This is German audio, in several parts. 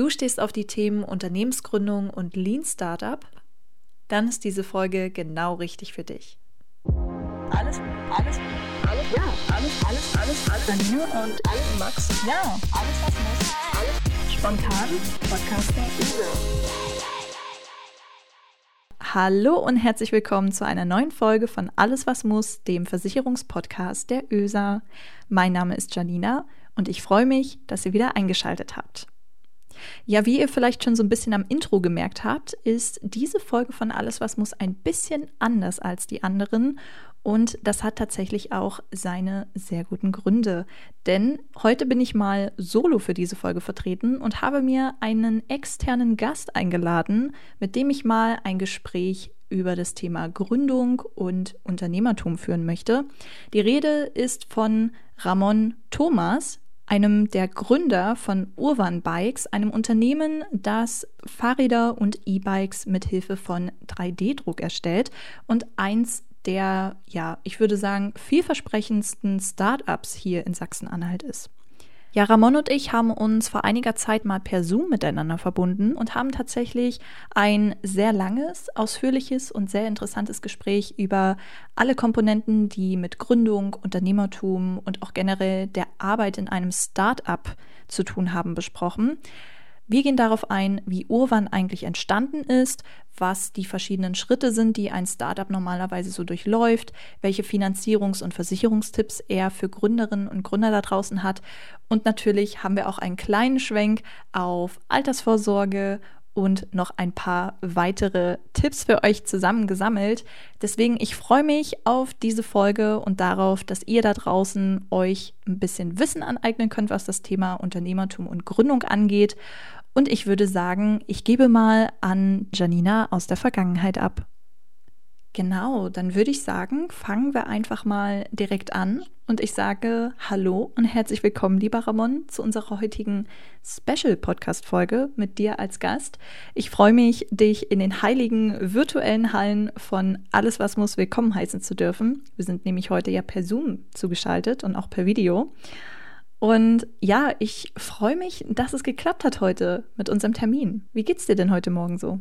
Du stehst auf die Themen Unternehmensgründung und Lean Startup? Dann ist diese Folge genau richtig für dich. Alles, alles, alles, ja, alles, alles, alles, alles. Janine und alles, Max. Ja, alles, was muss. Alles spontan. Podcast Hallo und herzlich willkommen zu einer neuen Folge von Alles, was muss, dem Versicherungspodcast der ÖSA. Mein Name ist Janina und ich freue mich, dass ihr wieder eingeschaltet habt. Ja, wie ihr vielleicht schon so ein bisschen am Intro gemerkt habt, ist diese Folge von Alles, was muss ein bisschen anders als die anderen. Und das hat tatsächlich auch seine sehr guten Gründe. Denn heute bin ich mal solo für diese Folge vertreten und habe mir einen externen Gast eingeladen, mit dem ich mal ein Gespräch über das Thema Gründung und Unternehmertum führen möchte. Die Rede ist von Ramon Thomas, einem der Gründer von Urban Bikes, einem Unternehmen, das Fahrräder und E-Bikes mit Hilfe von 3D-Druck erstellt und eins der, ja, ich würde sagen, vielversprechendsten Startups hier in Sachsen-Anhalt ist. Ja, Ramon und ich haben uns vor einiger Zeit mal per Zoom miteinander verbunden und haben tatsächlich ein sehr langes, ausführliches und sehr interessantes Gespräch über alle Komponenten, die mit Gründung, Unternehmertum und auch generell der Arbeit in einem Start-up zu tun haben, besprochen. Wir gehen darauf ein, wie Urwan eigentlich entstanden ist, was die verschiedenen Schritte sind, die ein Startup normalerweise so durchläuft, welche Finanzierungs- und Versicherungstipps er für Gründerinnen und Gründer da draußen hat. Und natürlich haben wir auch einen kleinen Schwenk auf Altersvorsorge und noch ein paar weitere Tipps für euch zusammengesammelt. Deswegen, ich freue mich auf diese Folge und darauf, dass ihr da draußen euch ein bisschen Wissen aneignen könnt, was das Thema Unternehmertum und Gründung angeht. Und ich würde sagen, ich gebe mal an Janina aus der Vergangenheit ab. Genau, dann würde ich sagen, fangen wir einfach mal direkt an und ich sage Hallo und herzlich willkommen, lieber Ramon, zu unserer heutigen Special-Podcast-Folge mit dir als Gast. Ich freue mich, dich in den heiligen virtuellen Hallen von Alles, was muss, willkommen heißen zu dürfen. Wir sind nämlich heute ja per Zoom zugeschaltet und auch per Video. Und ja, ich freue mich, dass es geklappt hat heute mit unserem Termin. Wie geht's dir denn heute Morgen so?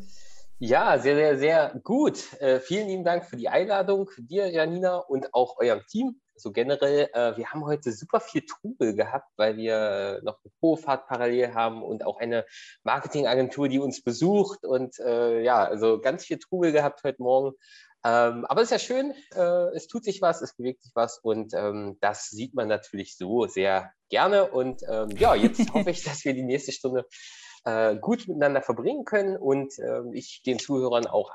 Ja, sehr, sehr, sehr gut. Äh, vielen lieben Dank für die Einladung, dir, Janina, und auch eurem Team. So generell, äh, wir haben heute super viel Trubel gehabt, weil wir noch eine Probefahrt parallel haben und auch eine Marketingagentur, die uns besucht. Und äh, ja, also ganz viel Trubel gehabt heute Morgen. Ähm, aber es ist ja schön, äh, es tut sich was, es bewegt sich was und ähm, das sieht man natürlich so sehr gerne. Und ähm, ja, jetzt hoffe ich, dass wir die nächste Stunde äh, gut miteinander verbringen können und äh, ich den Zuhörern auch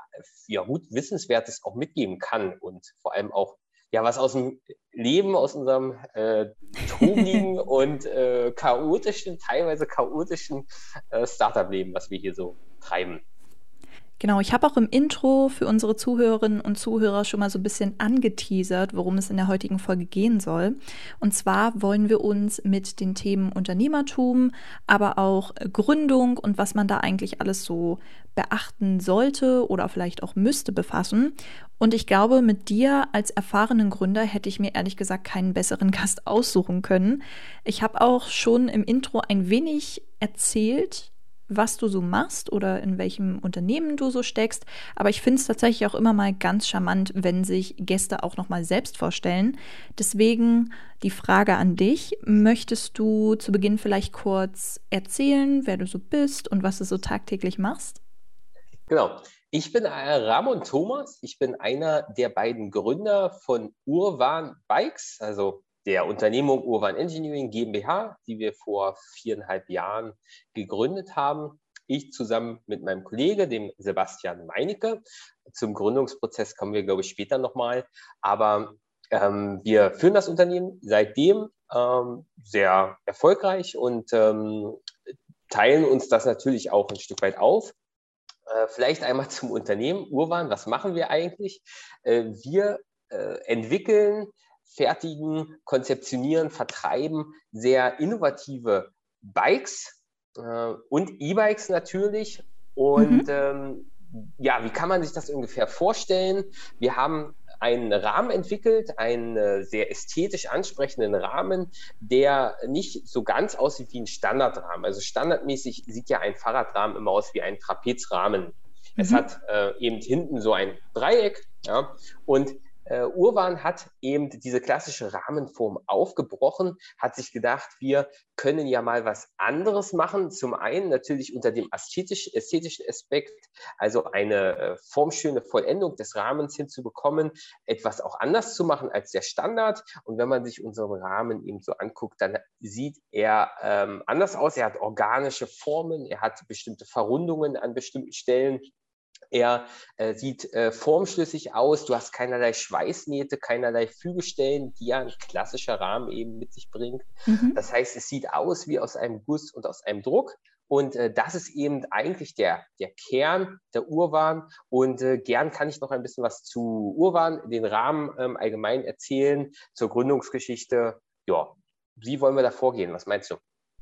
ja, gut Wissenswertes auch mitgeben kann und vor allem auch ja was aus dem Leben, aus unserem äh, trubigen und äh, chaotischen, teilweise chaotischen äh, Startup-Leben, was wir hier so treiben. Genau, ich habe auch im Intro für unsere Zuhörerinnen und Zuhörer schon mal so ein bisschen angeteasert, worum es in der heutigen Folge gehen soll. Und zwar wollen wir uns mit den Themen Unternehmertum, aber auch Gründung und was man da eigentlich alles so beachten sollte oder vielleicht auch müsste befassen. Und ich glaube, mit dir als erfahrenen Gründer hätte ich mir ehrlich gesagt keinen besseren Gast aussuchen können. Ich habe auch schon im Intro ein wenig erzählt, was du so machst oder in welchem Unternehmen du so steckst. Aber ich finde es tatsächlich auch immer mal ganz charmant, wenn sich Gäste auch noch mal selbst vorstellen. Deswegen die Frage an dich: Möchtest du zu Beginn vielleicht kurz erzählen, wer du so bist und was du so tagtäglich machst? Genau. Ich bin Ramon Thomas. Ich bin einer der beiden Gründer von Urban Bikes, also der Unternehmung Urban Engineering GmbH, die wir vor viereinhalb Jahren gegründet haben. Ich zusammen mit meinem Kollege, dem Sebastian Meinecke. Zum Gründungsprozess kommen wir, glaube ich, später nochmal. Aber ähm, wir führen das Unternehmen seitdem ähm, sehr erfolgreich und ähm, teilen uns das natürlich auch ein Stück weit auf. Äh, vielleicht einmal zum Unternehmen Urban. Was machen wir eigentlich? Äh, wir äh, entwickeln fertigen, konzeptionieren, vertreiben sehr innovative Bikes äh, und E-Bikes natürlich. Und mhm. ähm, ja, wie kann man sich das ungefähr vorstellen? Wir haben einen Rahmen entwickelt, einen äh, sehr ästhetisch ansprechenden Rahmen, der nicht so ganz aussieht wie ein Standardrahmen. Also standardmäßig sieht ja ein Fahrradrahmen immer aus wie ein Trapezrahmen. Mhm. Es hat äh, eben hinten so ein Dreieck, ja, und äh, Urban hat eben diese klassische Rahmenform aufgebrochen, hat sich gedacht, wir können ja mal was anderes machen. Zum einen natürlich unter dem ästhetisch, ästhetischen Aspekt, also eine äh, formschöne Vollendung des Rahmens hinzubekommen, etwas auch anders zu machen als der Standard. Und wenn man sich unseren Rahmen eben so anguckt, dann sieht er ähm, anders aus. Er hat organische Formen, er hat bestimmte Verrundungen an bestimmten Stellen. Er äh, sieht äh, formschlüssig aus. Du hast keinerlei Schweißnähte, keinerlei Fügestellen, die ja ein klassischer Rahmen eben mit sich bringt. Mhm. Das heißt, es sieht aus wie aus einem Guss und aus einem Druck. Und äh, das ist eben eigentlich der, der Kern der Urwan. Und äh, gern kann ich noch ein bisschen was zu Urwan, den Rahmen ähm, allgemein erzählen, zur Gründungsgeschichte. Ja, wie wollen wir da vorgehen? Was meinst du?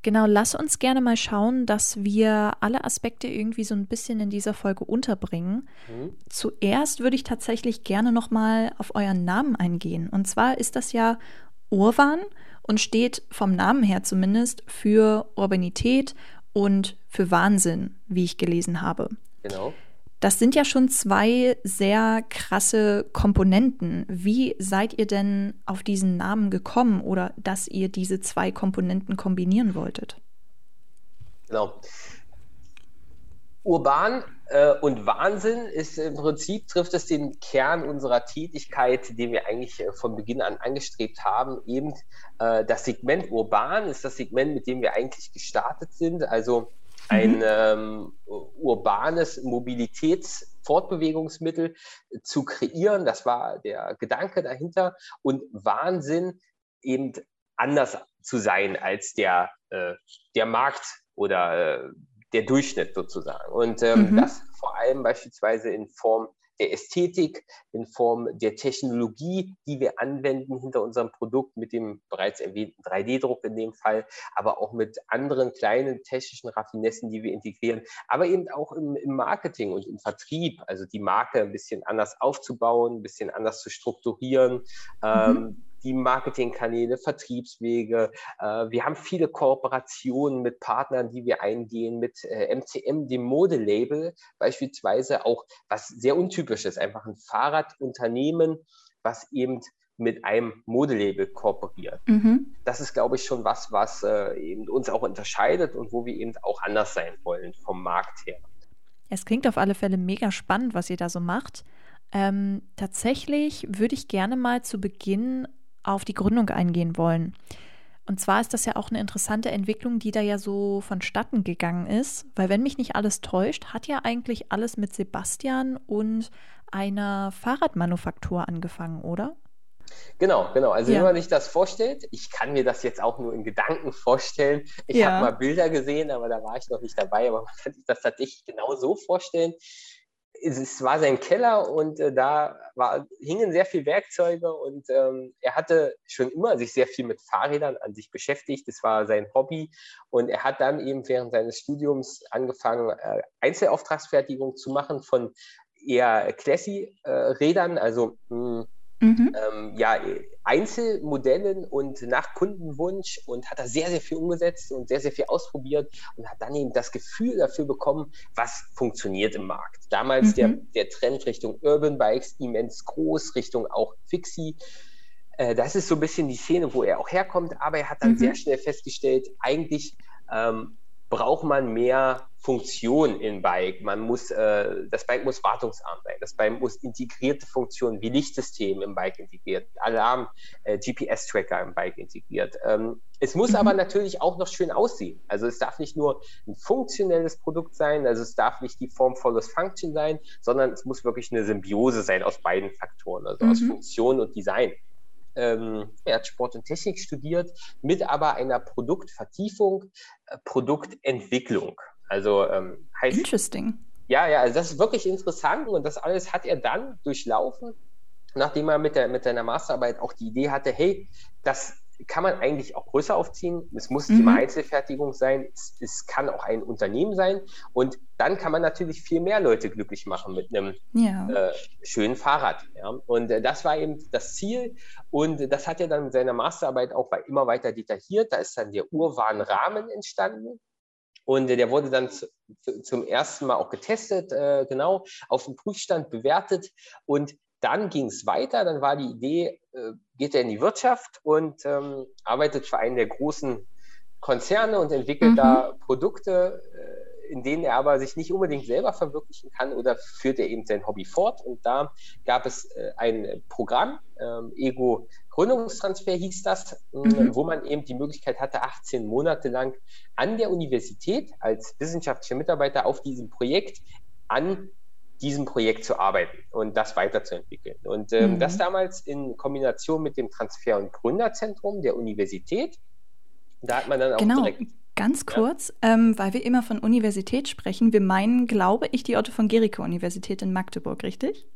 Genau, lass uns gerne mal schauen, dass wir alle Aspekte irgendwie so ein bisschen in dieser Folge unterbringen. Mhm. Zuerst würde ich tatsächlich gerne noch mal auf euren Namen eingehen. Und zwar ist das ja Urban und steht vom Namen her zumindest für Urbanität und für Wahnsinn, wie ich gelesen habe. Genau. Das sind ja schon zwei sehr krasse Komponenten. Wie seid ihr denn auf diesen Namen gekommen oder dass ihr diese zwei Komponenten kombinieren wolltet? Genau. Urban äh, und Wahnsinn ist im Prinzip, trifft es den Kern unserer Tätigkeit, den wir eigentlich äh, von Beginn an angestrebt haben. Eben äh, das Segment Urban ist das Segment, mit dem wir eigentlich gestartet sind. Also ein mhm. ähm, urbanes Mobilitätsfortbewegungsmittel zu kreieren. Das war der Gedanke dahinter. Und Wahnsinn eben anders zu sein als der, äh, der Markt oder äh, der Durchschnitt sozusagen. Und ähm, mhm. das vor allem beispielsweise in Form der Ästhetik, in Form der Technologie, die wir anwenden hinter unserem Produkt mit dem bereits erwähnten 3D-Druck in dem Fall, aber auch mit anderen kleinen technischen Raffinessen, die wir integrieren, aber eben auch im, im Marketing und im Vertrieb, also die Marke ein bisschen anders aufzubauen, ein bisschen anders zu strukturieren. Mhm. Ähm, die Marketingkanäle, Vertriebswege. Äh, wir haben viele Kooperationen mit Partnern, die wir eingehen, mit äh, MCM, dem Modelabel beispielsweise, auch was sehr untypisch ist, einfach ein Fahrradunternehmen, was eben mit einem Modelabel kooperiert. Mhm. Das ist, glaube ich, schon was, was äh, eben uns auch unterscheidet und wo wir eben auch anders sein wollen vom Markt her. Es klingt auf alle Fälle mega spannend, was ihr da so macht. Ähm, tatsächlich würde ich gerne mal zu Beginn auf die Gründung eingehen wollen. Und zwar ist das ja auch eine interessante Entwicklung, die da ja so vonstatten gegangen ist, weil wenn mich nicht alles täuscht, hat ja eigentlich alles mit Sebastian und einer Fahrradmanufaktur angefangen, oder? Genau, genau. Also ja. wenn man sich das vorstellt, ich kann mir das jetzt auch nur in Gedanken vorstellen. Ich ja. habe mal Bilder gesehen, aber da war ich noch nicht dabei, aber man kann sich das tatsächlich genau so vorstellen es war sein Keller und äh, da war, hingen sehr viele Werkzeuge und ähm, er hatte schon immer sich sehr viel mit Fahrrädern an sich beschäftigt. Das war sein Hobby und er hat dann eben während seines Studiums angefangen, äh, Einzelauftragsfertigung zu machen von eher Classy-Rädern, äh, also mh, hm, Mhm. Ähm, ja, Einzelmodellen und nach Kundenwunsch und hat da sehr, sehr viel umgesetzt und sehr, sehr viel ausprobiert und hat dann eben das Gefühl dafür bekommen, was funktioniert im Markt. Damals mhm. der, der Trend Richtung Urban Bikes immens groß, Richtung auch Fixie. Äh, das ist so ein bisschen die Szene, wo er auch herkommt, aber er hat dann mhm. sehr schnell festgestellt, eigentlich ähm, braucht man mehr Funktion im Bike. Man muss, äh, das Bike muss wartungsarm sein. Das Bike muss integrierte Funktionen wie Lichtsystem im Bike integriert, Alarm, äh, GPS-Tracker im Bike integriert. Ähm, es muss mhm. aber natürlich auch noch schön aussehen. Also es darf nicht nur ein funktionelles Produkt sein, also es darf nicht die Form follows Function sein, sondern es muss wirklich eine Symbiose sein aus beiden Faktoren, also mhm. aus Funktion und Design ähm, er hat Sport und Technik studiert, mit aber einer Produktvertiefung, äh, Produktentwicklung. Also ähm, heißt. Interesting. Ja, ja, also das ist wirklich interessant und das alles hat er dann durchlaufen, nachdem er mit, der, mit seiner Masterarbeit auch die Idee hatte, hey, das kann man eigentlich auch größer aufziehen. Es muss Mhm. immer Einzelfertigung sein. Es, es kann auch ein Unternehmen sein. Und dann kann man natürlich viel mehr Leute glücklich machen mit einem Ja. äh, schönen Fahrrad. Ja? Und äh, das war eben das Ziel. Und das hat er dann in seiner Masterarbeit auch immer weiter detailliert. Da ist dann der Urban-Rahmen entstanden. Und der wurde dann zu, zu, zum ersten Mal auch getestet, äh, genau, auf dem Prüfstand bewertet. Und dann ging es weiter. Dann war die Idee, äh, geht er in die Wirtschaft und ähm, arbeitet für einen der großen Konzerne und entwickelt Mhm. da Produkte, äh, in denen er aber sich nicht unbedingt selber verwirklichen kann oder führt er eben sein Hobby fort. Und da gab es äh, ein Programm, ähm, Ego Gründungstransfer hieß das, äh, Mhm. wo man eben die Möglichkeit hatte, 18 Monate lang an der Universität als wissenschaftlicher Mitarbeiter auf diesem Projekt an diesem Projekt zu arbeiten und das weiterzuentwickeln. Und ähm, Mhm. das damals in Kombination mit dem Transfer- und Gründerzentrum der Universität. Da hat man dann auch Genau. direkt Ganz kurz, ähm, weil wir immer von Universität sprechen. Wir meinen, glaube ich, die Otto von Gericke Universität in Magdeburg, richtig?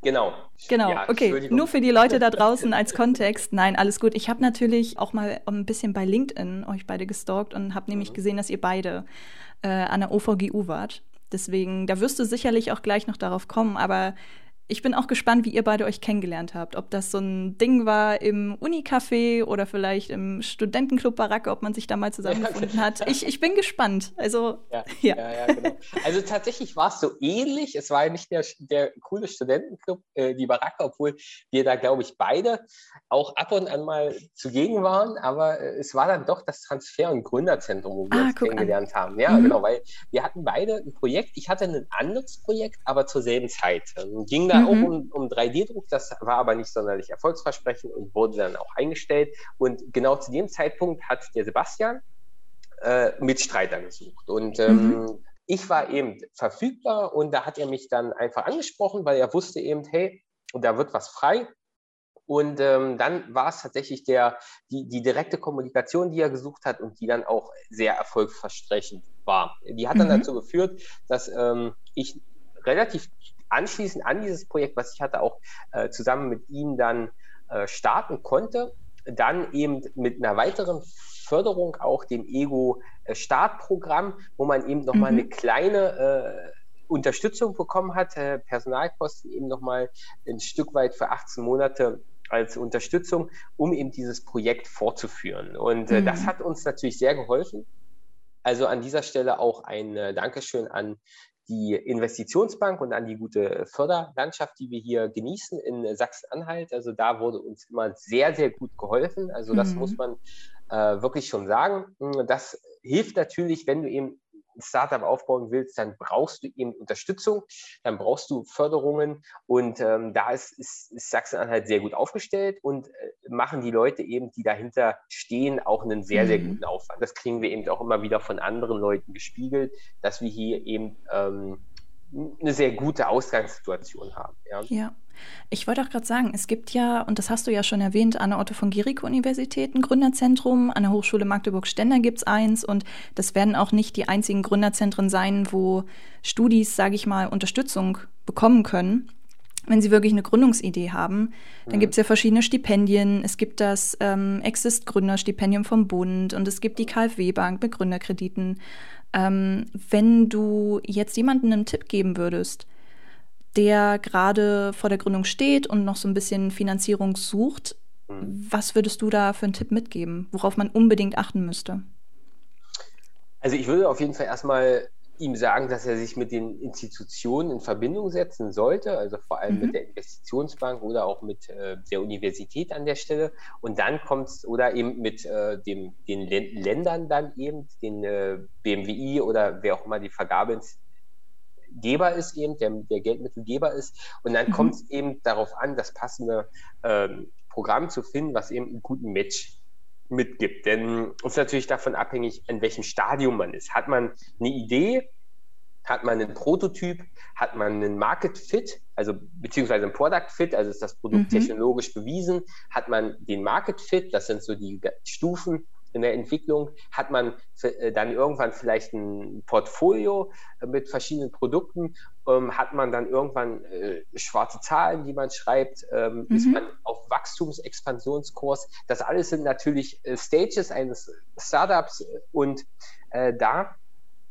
Genau. Genau, Ja, okay. Nur für die Leute da draußen als Kontext. Nein, alles gut. Ich habe natürlich auch mal ein bisschen bei LinkedIn euch beide gestalkt und habe nämlich Mhm. gesehen, dass ihr beide äh, an der OVGU wart. Deswegen, da wirst du sicherlich auch gleich noch darauf kommen, aber ich bin auch gespannt, wie ihr beide euch kennengelernt habt. Ob das so ein Ding war im Unicafé oder vielleicht im Studentenclub Baracke, ob man sich da mal zusammengefunden hat. Ich, ich bin gespannt. Also, Ja, Ja. ja. ja, genau. Also tatsächlich war es so ähnlich. Es war nicht der, der coole Studentenclub, äh, die Baracke, obwohl wir da, glaube ich, beide auch ab und an mal zugegen waren. Aber äh, es war dann doch das Transfer- und Gründerzentrum, wo wir Ah, uns guck an. kennengelernt haben. Ja, Mhm. genau, weil wir hatten beide ein Projekt. Ich hatte ein anderes Projekt, aber zur selben Zeit. Ging da Mhm. auch um, um 3D-Druck. Das war aber nicht sonderlich erfolgsversprechend und wurde dann auch eingestellt. Und genau zu dem Zeitpunkt hat der Sebastian äh, Mitstreiter gesucht. Und ähm, ich war eben verfügbar und da hat er mich dann einfach angesprochen, weil er wusste eben, hey, da wird was frei. Und ähm, dann war es tatsächlich der, die, die direkte Kommunikation, die er gesucht hat und die dann auch sehr erfolgsversprechend war. Die hat dann Mhm. dazu geführt, dass ähm, ich relativ anschließend an dieses Projekt, was ich hatte, auch äh, zusammen mit ihm dann äh, starten konnte. Dann eben mit einer weiteren Förderung auch dem Ego-Startprogramm, wo man eben nochmal Mhm. eine kleine äh, Unterstützung bekommen hat, äh, Personalkosten eben nochmal ein Stück weit für 18 Monate als Unterstützung, um eben dieses Projekt fortzuführen. Und äh, Mhm. das hat uns natürlich sehr geholfen. Also an dieser Stelle auch ein äh, Dankeschön an die Investitionsbank und an die gute Förderlandschaft, die wir hier genießen in Sachsen-Anhalt. Also da wurde uns immer sehr, sehr gut geholfen. Also das Mhm. muss man äh, wirklich schon sagen. Das hilft natürlich, wenn du eben ein Startup aufbauen willst, dann brauchst du eben Unterstützung, dann brauchst du Förderungen und ähm, da ist, ist, ist Sachsen-Anhalt sehr gut aufgestellt und äh, machen die Leute eben, die dahinter stehen, auch einen sehr, sehr Mhm. guten Aufwand. Das kriegen wir eben auch immer wieder von anderen Leuten gespiegelt, dass wir hier eben ähm, eine sehr gute Ausgangssituation haben. Ja. Ja. Ich wollte auch gerade sagen, es gibt ja, und das hast du ja schon erwähnt, an der Otto von Gericke Universität ein Gründerzentrum, an der Hochschule Magdeburg-Stender gibt es eins und das werden auch nicht die einzigen Gründerzentren sein, wo Studis, sage ich mal, Unterstützung bekommen können. Wenn sie wirklich eine Gründungsidee haben, dann Mhm. gibt es ja verschiedene Stipendien. Es gibt das ähm, Exist Gründerstipendium vom Bund und es gibt die KfW-Bank mit Gründerkrediten. Ähm, wenn du jetzt jemandem einen Tipp geben würdest, der gerade vor der Gründung steht und noch so ein bisschen Finanzierung sucht, Mhm. was würdest du da für einen Tipp mitgeben, worauf man unbedingt achten müsste? Also ich würde auf jeden Fall erstmal ihm sagen, dass er sich mit den Institutionen in Verbindung setzen sollte, also vor allem Mhm. mit der Investitionsbank oder auch mit äh, der Universität an der Stelle. Und dann kommt es, oder eben mit äh, dem, den Län- Ländern dann eben, den äh, BMWI oder wer auch immer die Vergabegeber ist eben, der, der Geldmittelgeber ist. Und dann Mhm. kommt es eben darauf an, das passende ähm, Programm zu finden, was eben einen guten Match mitgibt. Denn es ist natürlich davon abhängig, in welchem Stadium man ist. Hat man eine Idee, hat man einen Prototyp, hat man einen Market Fit, also beziehungsweise ein Product Fit, also ist das Produkt Mhm. technologisch bewiesen, hat man den Market Fit, das sind so die Stufen, in der Entwicklung hat man äh, dann irgendwann vielleicht ein Portfolio äh, mit verschiedenen Produkten, ähm, hat man dann irgendwann äh, schwarze Zahlen, die man schreibt, ähm, mhm. ist man auf Wachstumsexpansionskurs. Das alles sind natürlich äh, Stages eines Startups und äh, da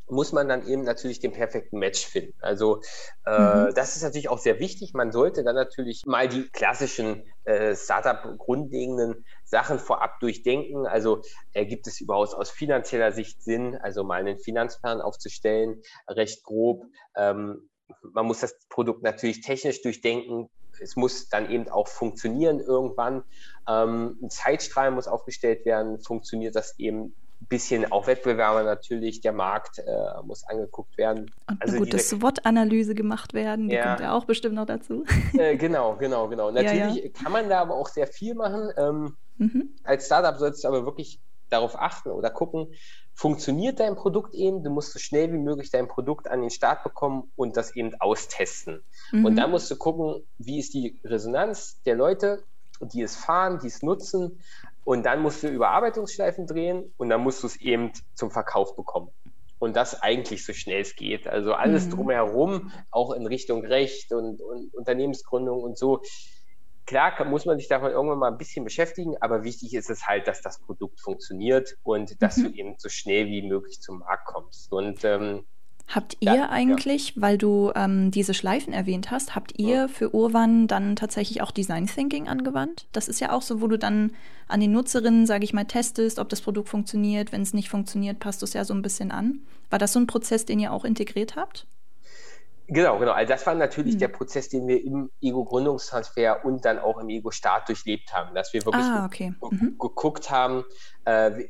muss man dann eben natürlich den perfekten Match finden. Also äh, mhm. das ist natürlich auch sehr wichtig. Man sollte dann natürlich mal die klassischen äh, Startup-grundlegenden Sachen vorab durchdenken. Also äh, gibt es überhaupt aus finanzieller Sicht Sinn, also mal einen Finanzplan aufzustellen, recht grob. Ähm, man muss das Produkt natürlich technisch durchdenken. Es muss dann eben auch funktionieren irgendwann. Ähm, ein Zeitstrahl muss aufgestellt werden. Funktioniert das eben bisschen auch Wettbewerber natürlich, der Markt äh, muss angeguckt werden. Und also eine gute SWOT-Analyse gemacht werden, die ja, kommt ja auch bestimmt noch dazu. Äh, genau, genau, genau. Natürlich ja, ja. kann man da aber auch sehr viel machen. Ähm, mhm. Als Startup solltest du aber wirklich darauf achten oder gucken, funktioniert dein Produkt eben, du musst so schnell wie möglich dein Produkt an den Start bekommen und das eben austesten. Mhm. Und da musst du gucken, wie ist die Resonanz der Leute, die es fahren, die es nutzen. Und dann musst du Überarbeitungsschleifen drehen und dann musst du es eben zum Verkauf bekommen. Und das eigentlich so schnell es geht. Also alles mhm. drumherum, auch in Richtung Recht und, und Unternehmensgründung und so. Klar muss man sich davon irgendwann mal ein bisschen beschäftigen, aber wichtig ist es halt, dass das Produkt funktioniert und dass mhm. du eben so schnell wie möglich zum Markt kommst. Und ähm, Habt ihr ja, eigentlich, ja. weil du ähm, diese Schleifen erwähnt hast, habt ihr ja. für Urwan dann tatsächlich auch Design Thinking angewandt? Das ist ja auch so, wo du dann an den Nutzerinnen, sage ich mal, testest, ob das Produkt funktioniert. Wenn es nicht funktioniert, passt du es ja so ein bisschen an. War das so ein Prozess, den ihr auch integriert habt? Genau, genau. Also das war natürlich mhm. der Prozess, den wir im Ego-Gründungstransfer und dann auch im Ego-Start durchlebt haben, dass wir wirklich ah, okay. mhm. geguckt haben, äh,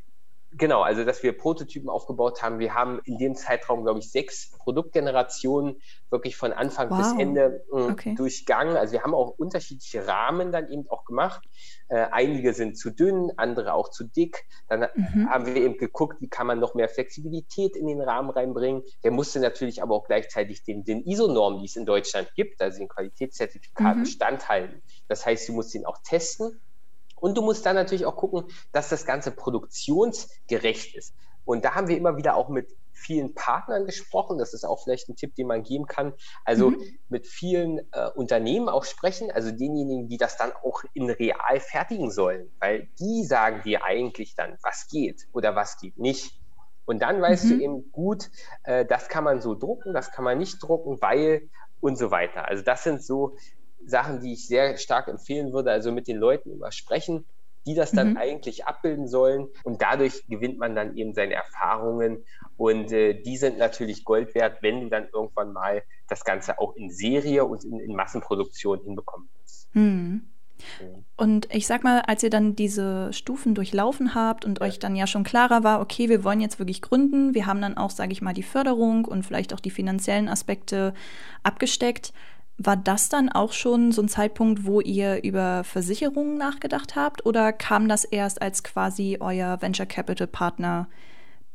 Genau, also dass wir Prototypen aufgebaut haben. Wir haben in dem Zeitraum, glaube ich, sechs Produktgenerationen wirklich von Anfang wow. bis Ende äh, okay. durchgangen. Also wir haben auch unterschiedliche Rahmen dann eben auch gemacht. Äh, einige sind zu dünn, andere auch zu dick. Dann mhm. haben wir eben geguckt, wie kann man noch mehr Flexibilität in den Rahmen reinbringen. Der musste natürlich aber auch gleichzeitig den, den ISO-Normen, die es in Deutschland gibt, also den Qualitätszertifikaten, mhm. standhalten. Das heißt, du musst ihn auch testen und du musst dann natürlich auch gucken, dass das Ganze produktionsgerecht ist. Und da haben wir immer wieder auch mit vielen Partnern gesprochen. Das ist auch vielleicht ein Tipp, den man geben kann. Also mhm. mit vielen äh, Unternehmen auch sprechen, also denjenigen, die das dann auch in real fertigen sollen, weil die sagen dir eigentlich dann, was geht oder was geht nicht. Und dann weißt mhm. du eben gut, äh, das kann man so drucken, das kann man nicht drucken, weil und so weiter. Also das sind so Sachen, die ich sehr stark empfehlen würde, also mit den Leuten immer sprechen, die das dann mhm. eigentlich abbilden sollen. Und dadurch gewinnt man dann eben seine Erfahrungen. Und äh, die sind natürlich Gold wert, wenn du dann irgendwann mal das Ganze auch in Serie und in, in Massenproduktion hinbekommen willst. Mhm. Und ich sag mal, als ihr dann diese Stufen durchlaufen habt und ja. euch dann ja schon klarer war, okay, wir wollen jetzt wirklich gründen, wir haben dann auch, sage ich mal, die Förderung und vielleicht auch die finanziellen Aspekte abgesteckt. War das dann auch schon so ein Zeitpunkt, wo ihr über Versicherungen nachgedacht habt oder kam das erst als quasi euer Venture Capital Partner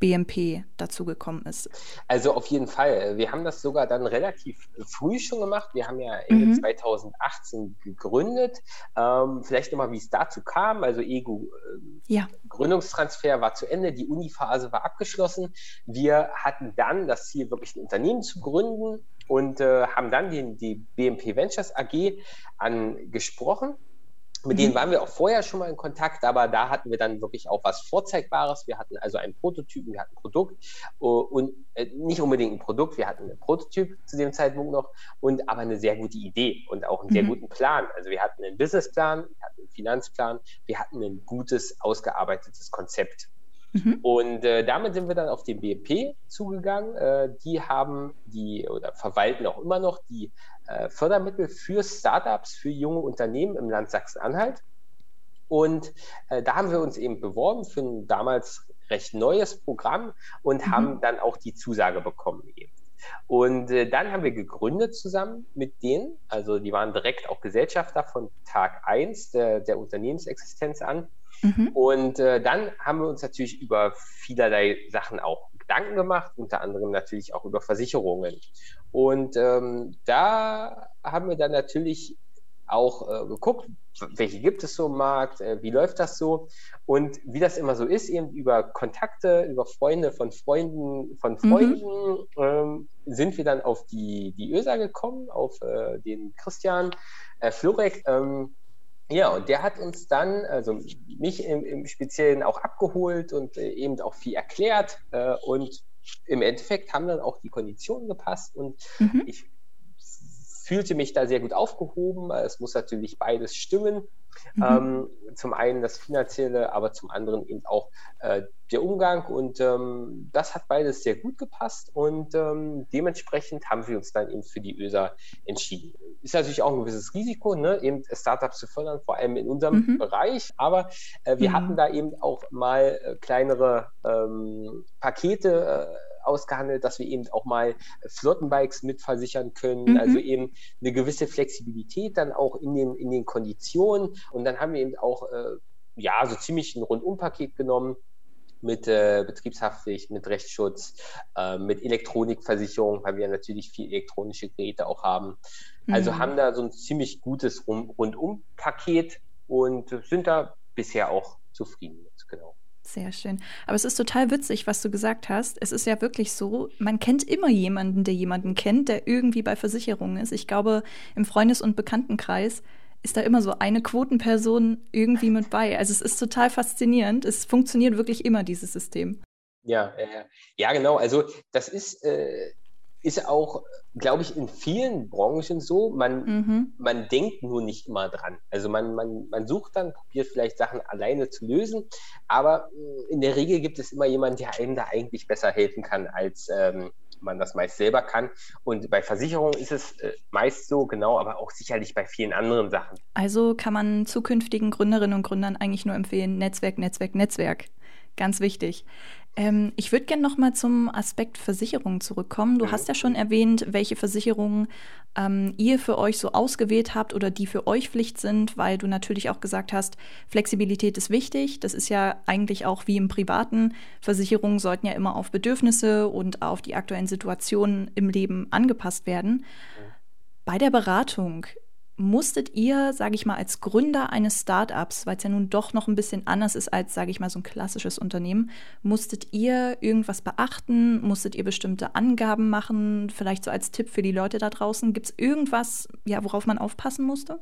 BMP dazugekommen ist? Also auf jeden Fall. Wir haben das sogar dann relativ früh schon gemacht. Wir haben ja Ende mhm. 2018 gegründet. Ähm, vielleicht nochmal, wie es dazu kam. Also Ego äh, ja. Gründungstransfer war zu Ende, die Uni-Phase war abgeschlossen. Wir hatten dann das Ziel, wirklich ein Unternehmen zu gründen und äh, haben dann die, die BMP Ventures AG angesprochen. Mit denen mhm. waren wir auch vorher schon mal in Kontakt, aber da hatten wir dann wirklich auch was Vorzeigbares. Wir hatten also einen Prototypen, wir hatten ein Produkt uh, und äh, nicht unbedingt ein Produkt, wir hatten einen Prototyp zu dem Zeitpunkt noch und aber eine sehr gute Idee und auch einen sehr mhm. guten Plan. Also wir hatten einen Businessplan, wir hatten einen Finanzplan, wir hatten ein gutes, ausgearbeitetes Konzept. Mhm. Und äh, damit sind wir dann auf den BMP zugegangen. Äh, die haben die oder verwalten auch immer noch die äh, Fördermittel für Startups, für junge Unternehmen im Land Sachsen-Anhalt. Und äh, da haben wir uns eben beworben für ein damals recht neues Programm und mhm. haben dann auch die Zusage bekommen eben. Und äh, dann haben wir gegründet zusammen mit denen, also die waren direkt auch Gesellschafter von Tag 1 der, der Unternehmensexistenz an Mhm. Und äh, dann haben wir uns natürlich über vielerlei Sachen auch Gedanken gemacht, unter anderem natürlich auch über Versicherungen. Und ähm, da haben wir dann natürlich auch äh, geguckt, welche gibt es so im Markt, äh, wie läuft das so und wie das immer so ist, eben über Kontakte, über Freunde von Freunden von mhm. Freunden mhm. ähm, sind wir dann auf die, die ÖSA gekommen, auf äh, den Christian äh, Florek. Ähm, ja, und der hat uns dann, also mich im, im Speziellen auch abgeholt und äh, eben auch viel erklärt äh, und im Endeffekt haben dann auch die Konditionen gepasst und mhm. ich fühlte mich da sehr gut aufgehoben. Es muss natürlich beides stimmen. Mhm. Ähm, zum einen das Finanzielle, aber zum anderen eben auch äh, der Umgang. Und ähm, das hat beides sehr gut gepasst. Und ähm, dementsprechend haben wir uns dann eben für die ÖSA entschieden. Ist natürlich auch ein gewisses Risiko, ne? eben Startups zu fördern, vor allem in unserem mhm. Bereich. Aber äh, wir mhm. hatten da eben auch mal äh, kleinere ähm, Pakete äh, ausgehandelt, dass wir eben auch mal Flottenbikes mitversichern können, mhm. also eben eine gewisse Flexibilität dann auch in den, in den Konditionen. Und dann haben wir eben auch äh, ja so ziemlich ein Rundumpaket genommen mit äh, Betriebshaftpflicht, mit Rechtsschutz, äh, mit Elektronikversicherung, weil wir natürlich viel elektronische Geräte auch haben. Also mhm. haben da so ein ziemlich gutes Rundumpaket und sind da bisher auch zufrieden mit, genau. Sehr schön. Aber es ist total witzig, was du gesagt hast. Es ist ja wirklich so, man kennt immer jemanden, der jemanden kennt, der irgendwie bei Versicherungen ist. Ich glaube, im Freundes- und Bekanntenkreis ist da immer so eine Quotenperson irgendwie mit bei. Also es ist total faszinierend. Es funktioniert wirklich immer, dieses System. Ja, äh, ja, genau. Also das ist, äh, ist auch, glaube ich, in vielen Branchen so. Man, mhm. man denkt nur nicht immer dran. Also man, man, man sucht dann, probiert vielleicht Sachen alleine zu lösen, aber äh, in der Regel gibt es immer jemanden, der einem da eigentlich besser helfen kann, als ähm, man das meist selber kann. Und bei Versicherungen ist es äh, meist so, genau, aber auch sicherlich bei vielen anderen Sachen. Also kann man zukünftigen Gründerinnen und Gründern eigentlich nur empfehlen, Netzwerk, Netzwerk, Netzwerk. Ganz wichtig. Ähm, ich würde gerne noch mal zum Aspekt Versicherungen zurückkommen. Du mhm. hast ja schon erwähnt, welche Versicherungen ähm, ihr für euch so ausgewählt habt oder die für euch Pflicht sind, weil du natürlich auch gesagt hast, Flexibilität ist wichtig. Das ist ja eigentlich auch wie im Privaten. Versicherungen sollten ja immer auf Bedürfnisse und auf die aktuellen Situationen im Leben angepasst werden. Mhm. Bei der Beratung, musstet ihr, sage ich mal, als Gründer eines Startups, weil es ja nun doch noch ein bisschen anders ist als, sage ich mal, so ein klassisches Unternehmen, musstet ihr irgendwas beachten? Musstet ihr bestimmte Angaben machen? Vielleicht so als Tipp für die Leute da draußen. Gibt es irgendwas, ja, worauf man aufpassen musste?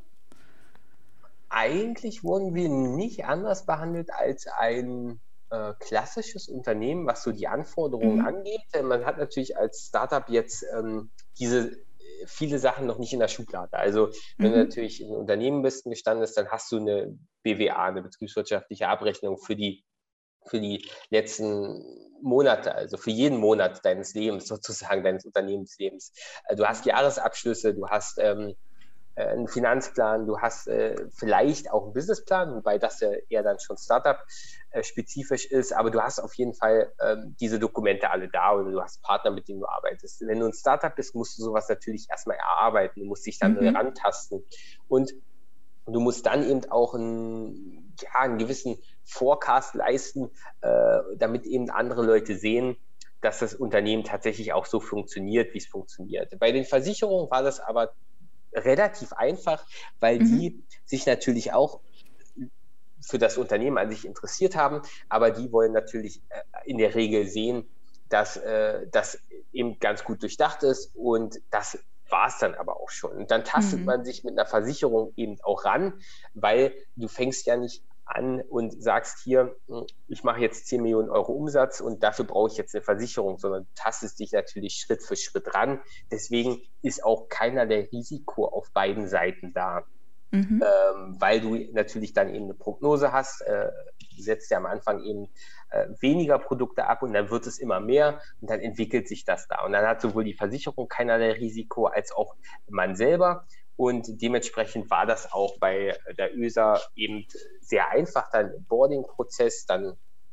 Eigentlich wurden wir nicht anders behandelt als ein äh, klassisches Unternehmen, was so die Anforderungen mhm. angeht. Man hat natürlich als Startup jetzt ähm, diese viele Sachen noch nicht in der Schublade. Also wenn mhm. du natürlich ein Unternehmen bist, ein gestandenes, dann hast du eine BWA, eine betriebswirtschaftliche Abrechnung für die, für die letzten Monate, also für jeden Monat deines Lebens sozusagen, deines Unternehmenslebens. Äh, du hast Jahresabschlüsse, du hast ähm, äh, einen Finanzplan, du hast äh, vielleicht auch einen Businessplan, wobei das ja eher dann schon Startup-spezifisch äh, ist, aber du hast auf jeden Fall ähm, diese Dokumente alle da oder du hast Partner, mit denen du arbeitest. Wenn du ein Startup bist, musst du sowas natürlich erstmal erarbeiten, du musst dich dann mhm. rantasten und du musst dann eben auch einen, ja, einen gewissen Forecast leisten, äh, damit eben andere Leute sehen, dass das Unternehmen tatsächlich auch so funktioniert, wie es funktioniert. Bei den Versicherungen war das aber relativ einfach, weil mhm. die sich natürlich auch für das Unternehmen an sich interessiert haben, aber die wollen natürlich äh, in der Regel sehen, dass äh, das eben ganz gut durchdacht ist und das war es dann aber auch schon. Und dann tastet mhm. man sich mit einer Versicherung eben auch ran, weil du fängst ja nicht an und sagst hier, hm, ich mache jetzt 10 Millionen Euro Umsatz und dafür brauche ich jetzt eine Versicherung, sondern du tastest dich natürlich Schritt für Schritt ran. Deswegen ist auch keinerlei Risiko auf beiden Seiten da. Mhm. Ähm, weil du natürlich dann eben eine Prognose hast, äh, setzt ja am Anfang eben äh, weniger Produkte ab und dann wird es immer mehr und dann entwickelt sich das da. Und dann hat sowohl die Versicherung keinerlei Risiko als auch man selber. Und dementsprechend war das auch bei der ÖSA eben sehr einfach, dann im Boarding-Prozess. Dann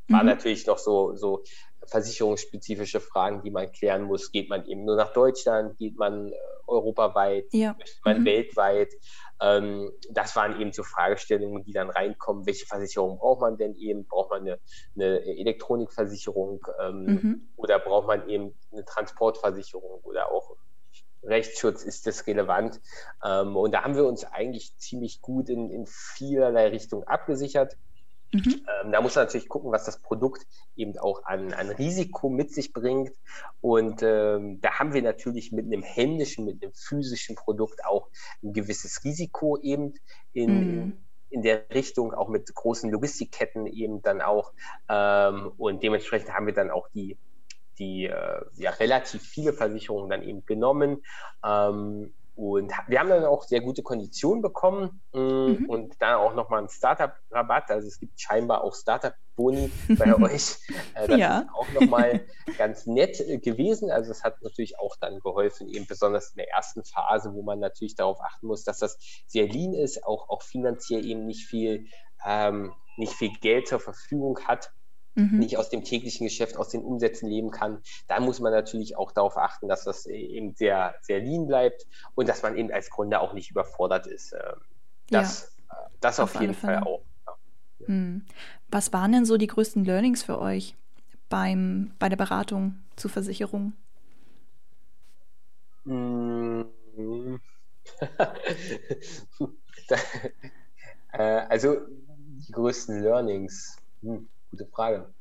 mhm. waren natürlich noch so, so versicherungsspezifische Fragen, die man klären muss. Geht man eben nur nach Deutschland? Geht man äh, europaweit? Ja. Möchte man mhm. weltweit? Ähm, das waren eben so Fragestellungen, die dann reinkommen. Welche Versicherung braucht man denn eben? Braucht man eine, eine Elektronikversicherung ähm, mhm. oder braucht man eben eine Transportversicherung oder auch Rechtsschutz ist das relevant. Ähm, und da haben wir uns eigentlich ziemlich gut in, in vielerlei Richtungen abgesichert. Mhm. Ähm, da muss man natürlich gucken, was das Produkt eben auch an, an Risiko mit sich bringt. Und ähm, da haben wir natürlich mit einem händischen, mit einem physischen Produkt auch ein gewisses Risiko eben in, mhm. in der Richtung, auch mit großen Logistikketten eben dann auch. Ähm, und dementsprechend haben wir dann auch die, die äh, ja, relativ viele Versicherungen dann eben genommen. Ähm, und wir haben dann auch sehr gute Konditionen bekommen mm, mhm. und da auch nochmal einen Startup-Rabatt. Also es gibt scheinbar auch Startup-Boni bei euch. Äh, das ja. ist auch nochmal ganz nett äh, gewesen. Also es hat natürlich auch dann geholfen, eben besonders in der ersten Phase, wo man natürlich darauf achten muss, dass das sehr lean ist, auch, auch finanziell eben nicht viel, ähm, nicht viel Geld zur Verfügung hat mhm. nicht aus dem täglichen Geschäft, aus den Umsätzen leben kann, da muss man natürlich auch darauf achten, dass das eben sehr, sehr lean bleibt und dass man eben als Gründer auch nicht überfordert ist. Ähm, das, ja. Äh, das auf, auf jeden Fall auch. Ja. Hm. Was waren denn so die größten Learnings für euch beim, bei der Beratung zu Versicherungen? Hm. Äh, also die größten Learnings. Hm gute Frage.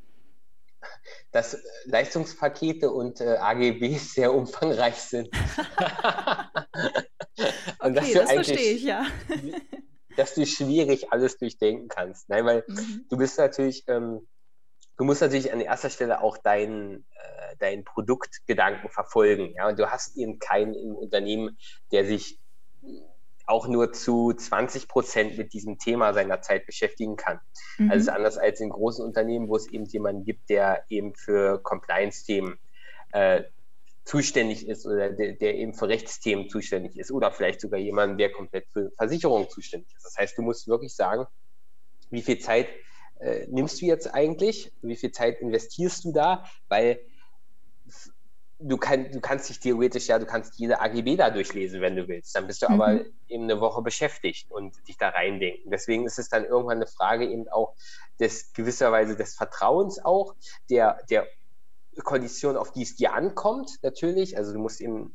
Dass Leistungspakete und äh, AGBs sehr umfangreich sind. und okay, das verstehe ich, ja. dass du schwierig alles durchdenken kannst. Nein, weil mhm. du bist natürlich, ähm, du musst natürlich an erster Stelle auch deinen äh, dein Produktgedanken verfolgen. Ja? Und du hast eben keinen im Unternehmen, der sich auch nur zu 20 Prozent mit diesem Thema seiner Zeit beschäftigen kann. Mhm. Also anders als in großen Unternehmen, wo es eben jemanden gibt, der eben für Compliance-Themen äh, zuständig ist oder der, der, eben für Rechtsthemen zuständig ist oder vielleicht sogar jemanden, der komplett für Versicherungen zuständig ist. Das heißt, du musst wirklich sagen, wie viel Zeit äh, nimmst du jetzt eigentlich, wie viel Zeit investierst du da, weil du, kann, du kannst dich theoretisch, ja, du kannst jede AGB da durchlesen, wenn du willst. Dann bist du mhm. aber eben eine Woche beschäftigt und dich da reindenken. Deswegen ist es dann irgendwann eine Frage eben auch des gewisserweise des Vertrauens auch, der, der Kondition, auf die es dir ankommt, natürlich. Also du musst eben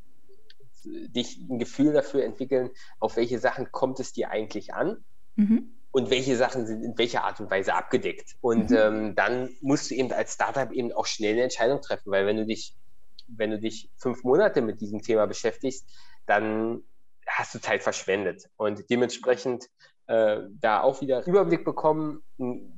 dich ein Gefühl dafür entwickeln, auf welche Sachen kommt es dir eigentlich an. Mhm und welche Sachen sind in welcher Art und Weise abgedeckt. Und mhm. ähm, dann musst du eben als Startup eben auch schnell eine Entscheidung treffen, weil wenn du dich wenn du dich fünf Monate mit diesem Thema beschäftigst, dann hast du Zeit verschwendet. Und dementsprechend äh, da auch wieder Überblick bekommen,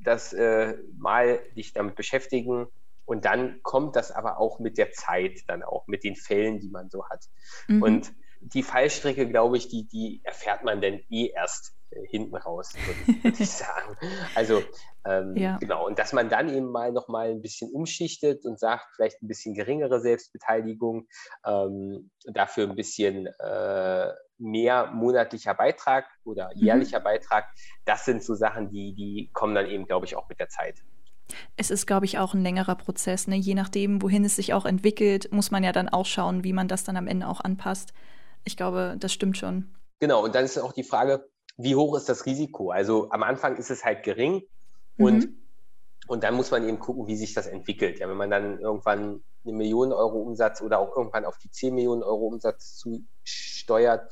dass äh, mal dich damit beschäftigen. Und dann kommt das aber auch mit der Zeit, dann auch mit den Fällen, die man so hat. Mhm. Und die Fallstrecke, glaube ich, die, die erfährt man dann eh erst hinten raus, würde, ich sagen. Also ähm, ja. genau, und dass man dann eben mal nochmal ein bisschen umschichtet und sagt, vielleicht ein bisschen geringere Selbstbeteiligung, ähm, dafür ein bisschen äh, mehr monatlicher Beitrag oder mhm. jährlicher mhm. Beitrag, das sind so Sachen, die, die kommen dann eben, glaube ich, auch mit der Zeit. Es ist, glaube ich, auch ein längerer Prozess. Ne? Je nachdem, wohin es sich auch entwickelt, muss man ja dann auch schauen, wie man das dann am Ende auch anpasst. Ich glaube, das stimmt schon. Genau, und dann ist auch die Frage, wie hoch ist das Risiko? Also am Anfang ist es halt gering und, mhm. und dann muss man eben gucken, wie sich das entwickelt. Ja, wenn man dann irgendwann eine Million Euro Umsatz oder auch irgendwann auf die 10 Millionen Euro Umsatz zusteuert,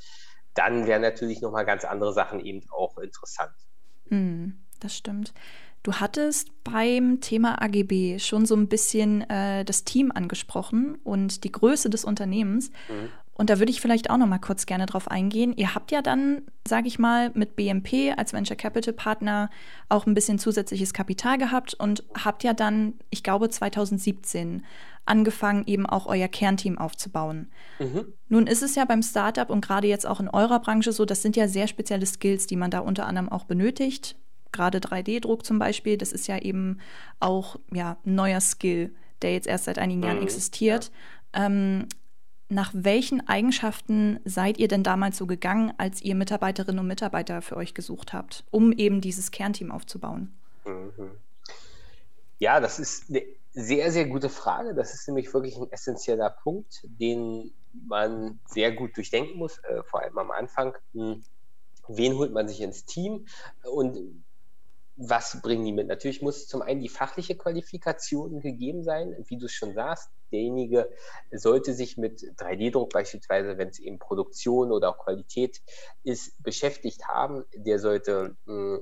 dann wären natürlich nochmal ganz andere Sachen eben auch interessant. Mhm, das stimmt. Du hattest beim Thema AGB schon so ein bisschen äh, das Team angesprochen und die Größe des Unternehmens. Mhm. Und da würde ich vielleicht auch noch mal kurz gerne drauf eingehen. Ihr habt ja dann, sage ich mal, mit BMP als Venture Capital Partner auch ein bisschen zusätzliches Kapital gehabt und habt ja dann, ich glaube, 2017 angefangen, eben auch euer Kernteam aufzubauen. Mhm. Nun ist es ja beim Startup und gerade jetzt auch in eurer Branche so, das sind ja sehr spezielle Skills, die man da unter anderem auch benötigt. Gerade 3D-Druck zum Beispiel, das ist ja eben auch ja, ein neuer Skill, der jetzt erst seit einigen Jahren mhm. existiert. Ja. Ähm, nach welchen Eigenschaften seid ihr denn damals so gegangen, als ihr Mitarbeiterinnen und Mitarbeiter für euch gesucht habt, um eben dieses Kernteam aufzubauen? Mhm. Ja, das ist eine sehr, sehr gute Frage. Das ist nämlich wirklich ein essentieller Punkt, den man sehr gut durchdenken muss, äh, vor allem am Anfang. Hm, wen holt man sich ins Team und was bringen die mit? Natürlich muss zum einen die fachliche Qualifikation gegeben sein, wie du es schon sagst derjenige sollte sich mit 3D-Druck beispielsweise, wenn es eben Produktion oder auch Qualität ist, beschäftigt haben. Der sollte mh, hm,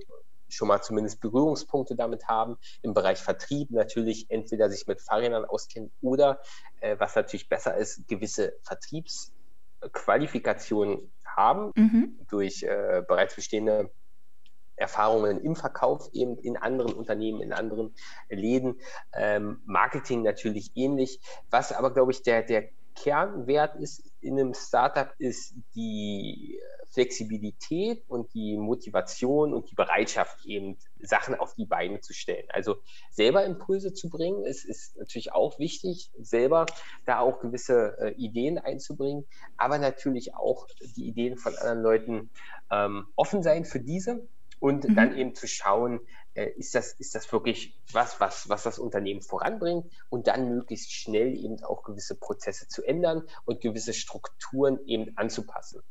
schon mal zumindest Berührungspunkte damit haben. Im Bereich Vertrieb natürlich entweder sich mit Fahrrädern auskennen oder, äh, was natürlich besser ist, gewisse Vertriebsqualifikationen haben mhm. durch äh, bereits bestehende Erfahrungen im Verkauf eben in anderen Unternehmen, in anderen Läden. Ähm, Marketing natürlich ähnlich. Was aber, glaube ich, der, der Kernwert ist in einem Startup, ist die Flexibilität und die Motivation und die Bereitschaft, eben Sachen auf die Beine zu stellen. Also selber Impulse zu bringen, ist, ist natürlich auch wichtig, selber da auch gewisse äh, Ideen einzubringen, aber natürlich auch die Ideen von anderen Leuten ähm, offen sein für diese und mhm. dann eben zu schauen, äh, ist, das, ist das wirklich was, was, was das Unternehmen voranbringt und dann möglichst schnell eben auch gewisse Prozesse zu ändern und gewisse Strukturen eben anzupassen.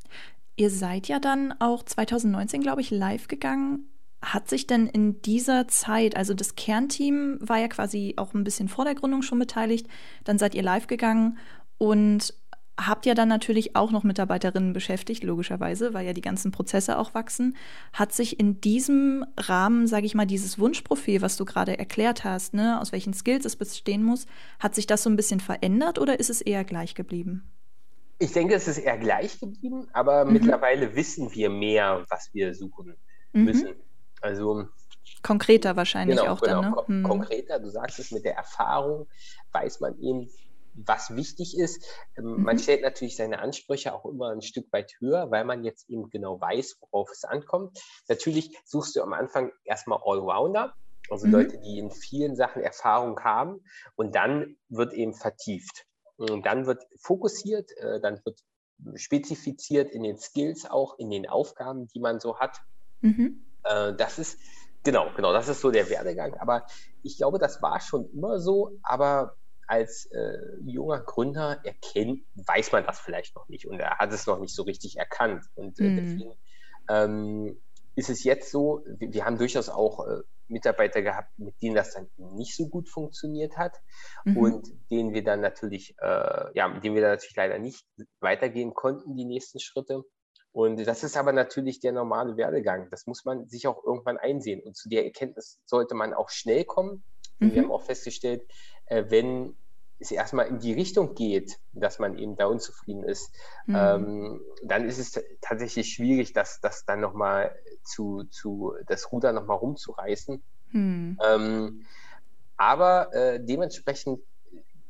Ihr seid ja dann auch 2019, glaube ich, live gegangen. Hat sich denn in dieser Zeit, also das Kernteam war ja quasi auch ein bisschen vor der Gründung schon beteiligt, dann seid ihr live gegangen und habt ja dann natürlich auch noch Mitarbeiterinnen beschäftigt, logischerweise, weil ja die ganzen Prozesse auch wachsen. Hat sich in diesem Rahmen, sage ich mal, dieses Wunschprofil, was du gerade erklärt hast, ne, aus welchen Skills es bestehen muss, hat sich das so ein bisschen verändert oder ist es eher gleich geblieben? Ich denke, es ist eher gleich geblieben, aber mhm. mittlerweile wissen wir mehr, was wir suchen mhm. müssen. Also konkreter wahrscheinlich genau, auch genau, dann. Ne? Kon mhm. Konkreter, du sagst es mit der Erfahrung, weiß man eben, was wichtig ist. Ähm, mhm. Man stellt natürlich seine Ansprüche auch immer ein Stück weit höher, weil man jetzt eben genau weiß, worauf es ankommt. Natürlich suchst du am Anfang erstmal Allrounder, also mhm. Leute, die in vielen Sachen Erfahrung haben und dann wird eben vertieft. Und dann wird fokussiert, äh, dann wird spezifiziert in den Skills auch, in den Aufgaben, die man so hat. Mhm. Äh, das ist, genau, genau, das ist so der Werdegang. Aber ich glaube, das war schon immer so, aber als äh, junger Gründer erkennt, weiß man das vielleicht noch nicht und er hat es noch nicht so richtig erkannt. Und äh, mhm. deswegen ähm, ist es jetzt so, wir, wir haben durchaus auch äh, Mitarbeiter gehabt, mit denen das dann nicht so gut funktioniert hat mhm. und denen wir dann natürlich, äh, ja, mit denen wir dann natürlich leider nicht weitergehen konnten, die nächsten Schritte. Und das ist aber natürlich der normale Werdegang. Das muss man sich auch irgendwann einsehen. Und zu der Erkenntnis sollte man auch schnell kommen. Mhm. Wir haben auch festgestellt, äh, wenn es erstmal in die Richtung geht, dass man eben da unzufrieden ist, mhm. ähm, dann ist es tatsächlich schwierig, das, das dann nochmal zu, zu, das Ruder nochmal rumzureißen. Mhm. Ähm, aber äh, dementsprechend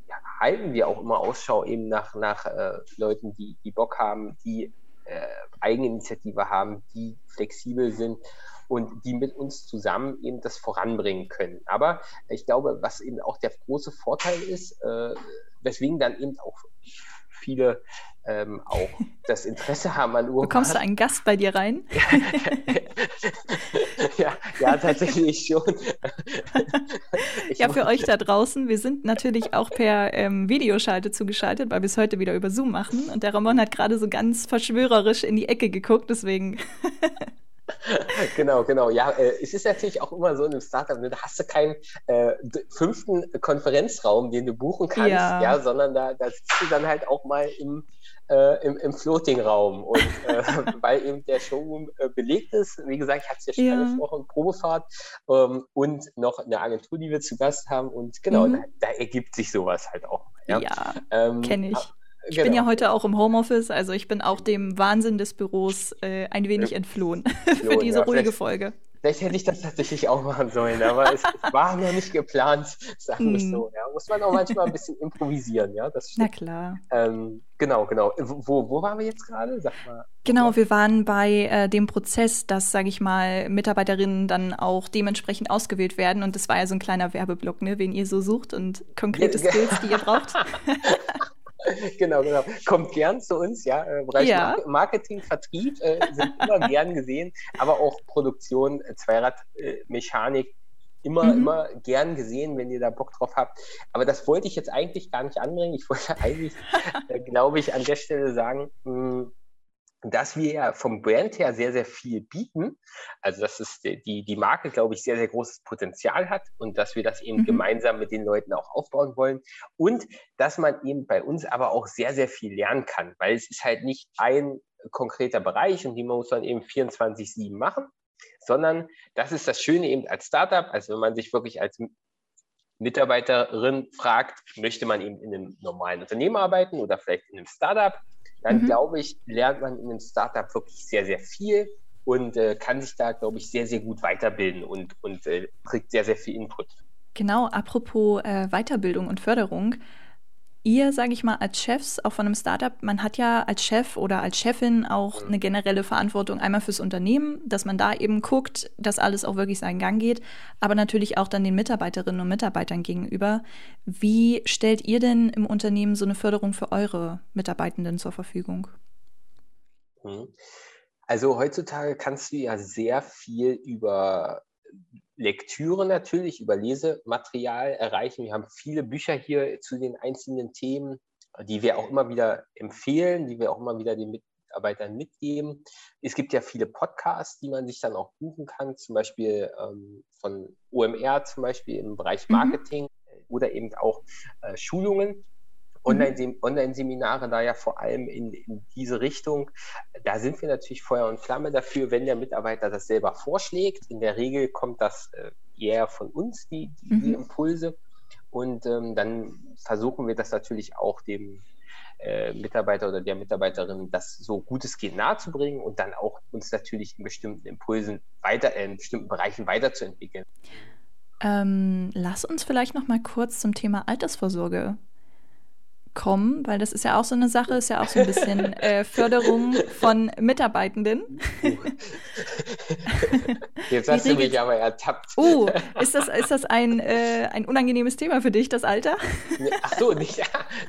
ja, halten wir auch immer Ausschau eben nach, nach äh, Leuten, die, die Bock haben, die äh, Eigeninitiative haben, die flexibel sind und die mit uns zusammen eben das voranbringen können. Aber ich glaube, was eben auch der große Vorteil ist, äh, weswegen dann eben auch viele ähm, auch das Interesse haben an Urban. Bekommst du einen Gast bei dir rein? ja, ja, tatsächlich schon. ja, für euch da draußen, wir sind natürlich auch per ähm, Videoschalte zugeschaltet, weil wir es heute wieder über Zoom machen. Und der Ramon hat gerade so ganz verschwörerisch in die Ecke geguckt, deswegen. genau, genau. Ja, äh, es ist natürlich auch immer so in einem Startup, ne, da hast du keinen äh, fünften Konferenzraum, den du buchen kannst, ja, ja sondern da, da sitzt du dann halt auch mal im, äh, im, im Floating-Raum. Und äh, weil eben der Showroom äh, belegt ist, wie gesagt, ich hatte es ja schon ja. angesprochen, Probefahrt ähm, und noch eine Agentur, die wir zu Gast haben. Und genau, mhm. da, da, ergibt sich sowas halt auch. Ja, ja ähm, kenne ich. Ich genau. bin ja heute auch im Homeoffice, also ich bin auch dem Wahnsinn des Büros äh, ein wenig entflohen für diese ja, ruhige Folge. Vielleicht hätte ich das tatsächlich auch machen sollen, aber es, es war noch nicht geplant, sagen wir es hm. so. Ja. Muss man auch manchmal ein bisschen improvisieren, ja. Das Na klar. Ähm, genau, genau. Wo, wo waren wir jetzt gerade? Sag mal. Genau, wir waren bei äh, dem Prozess, dass, sage ich mal, Mitarbeiterinnen dann auch dementsprechend ausgewählt werden. Und das war ja so ein kleiner Werbeblock, ne, wen ihr so sucht und konkrete Skills, die ihr braucht. genau, genau. Kommt gern zu uns, ja. Äh, Bereich ja. Marketing, Vertrieb äh, sind immer gern gesehen, aber auch Produktion, äh, Zweiradmechanik, immer, mhm. immer gern gesehen, wenn ihr da Bock drauf habt. Aber das wollte ich jetzt eigentlich gar nicht anbringen. Ich wollte eigentlich, äh, glaube ich, an der Stelle sagen, mh, hm, dass wir ja vom Brand her sehr, sehr viel bieten. Also, dass es die, die Marke, glaube ich, sehr, sehr großes Potenzial hat und dass wir das eben mhm. gemeinsam mit den Leuten auch aufbauen wollen. Und dass man eben bei uns aber auch sehr, sehr viel lernen kann, weil es ist halt nicht ein konkreter Bereich und die muss man eben 24-7 machen, sondern das ist das Schöne eben als Startup. Also, wenn man sich wirklich als Mitarbeiterin fragt, möchte man eben in einem normalen Unternehmen arbeiten oder vielleicht in einem Startup, dann mhm. glaube ich, lernt man in einem Startup wirklich sehr, sehr viel und äh, kann sich da, glaube ich, sehr, sehr gut weiterbilden und, und äh, kriegt sehr, sehr viel Input. Genau, apropos äh, Weiterbildung und Förderung ihr, sage ich mal, als Chefs, auch von einem Startup, man hat ja als Chef oder als Chefin auch eine generelle Verantwortung einmal fürs Unternehmen, dass man da eben guckt, dass alles auch wirklich seinen Gang geht, aber natürlich auch dann den Mitarbeiterinnen und Mitarbeitern gegenüber. Wie stellt ihr denn im Unternehmen so eine Förderung für eure Mitarbeitenden zur Verfügung? Mhm. Also heutzutage kannst du ja sehr viel über Lektüre natürlich, über Lesematerial erreichen. Wir haben viele Bücher hier zu den einzelnen Themen, die wir auch immer wieder empfehlen, die wir auch immer wieder den Mitarbeitern mitgeben. Es gibt ja viele Podcasts, die man sich dann auch buchen kann, zum Beispiel ähm, von OMR zum Beispiel im Bereich mhm. Marketing mhm. oder eben auch äh, Schulungen. Mhm. Online-Seminare da ja vor allem in, in, diese Richtung. Da sind wir natürlich Feuer und Flamme dafür, wenn der Mitarbeiter das selber vorschlägt. In der Regel kommt das äh, eher von uns, die, die, mhm. die Impulse. Und ähm, dann versuchen wir das natürlich auch dem äh, Mitarbeiter oder der Mitarbeiterin das so gut es geht nahezubringen und dann auch uns natürlich in bestimmten Impulsen weiter, äh, in bestimmten Bereichen weiterzuentwickeln. Ähm, lass uns vielleicht noch mal kurz zum Thema Altersvorsorge kommen, weil das ist ja auch so eine Sache, ist ja auch so ein bisschen äh, Förderung von Mitarbeitenden. Jetzt hast du mich aber ertappt. Oh, ist das, ist das ein, äh, ein unangenehmes Thema für dich, das Alter? Ach so, nicht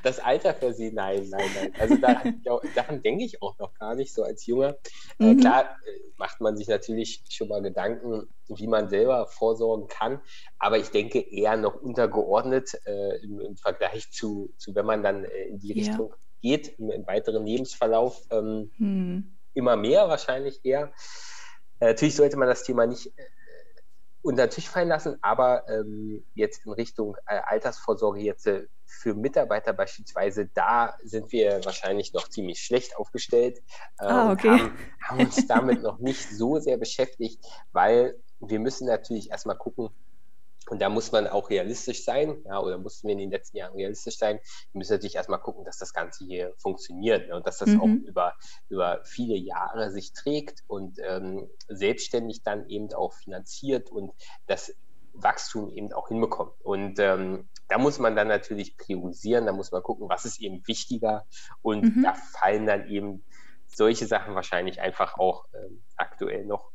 das Alter für sie, nein, nein, nein. Also daran, daran denke ich auch noch gar nicht so als Junger. Äh, mhm. Äh, klar macht man sich natürlich schon mal Gedanken, wie man selber vorsorgen kann. Aber ich denke eher noch untergeordnet äh, im, im, Vergleich zu, zu, wenn man dann äh, in die ja. Richtung geht, im, im, weiteren Lebensverlauf. Ähm, hm. Immer mehr wahrscheinlich eher. Äh, natürlich sollte man das Thema nicht äh, unter den Tisch fallen lassen, aber ähm, jetzt in Richtung äh, Altersvorsorge jetzt für Mitarbeiter beispielsweise, da sind wir wahrscheinlich noch ziemlich schlecht aufgestellt. Ah, okay. haben, haben uns damit noch nicht so sehr beschäftigt, weil wir müssen natürlich erstmal gucken, und da muss man auch realistisch sein, ja, oder mussten wir in den letzten Jahren realistisch sein. Wir müssen natürlich erstmal gucken, dass das Ganze hier funktioniert ne, und dass das mhm. auch über, über viele Jahre sich trägt und ähm, selbstständig dann eben auch finanziert und das Wachstum eben auch hinbekommt. Und ähm, da muss man dann natürlich priorisieren, da muss man gucken, was ist eben wichtiger. Und mhm. da fallen dann eben solche Sachen wahrscheinlich einfach auch ähm, aktuell noch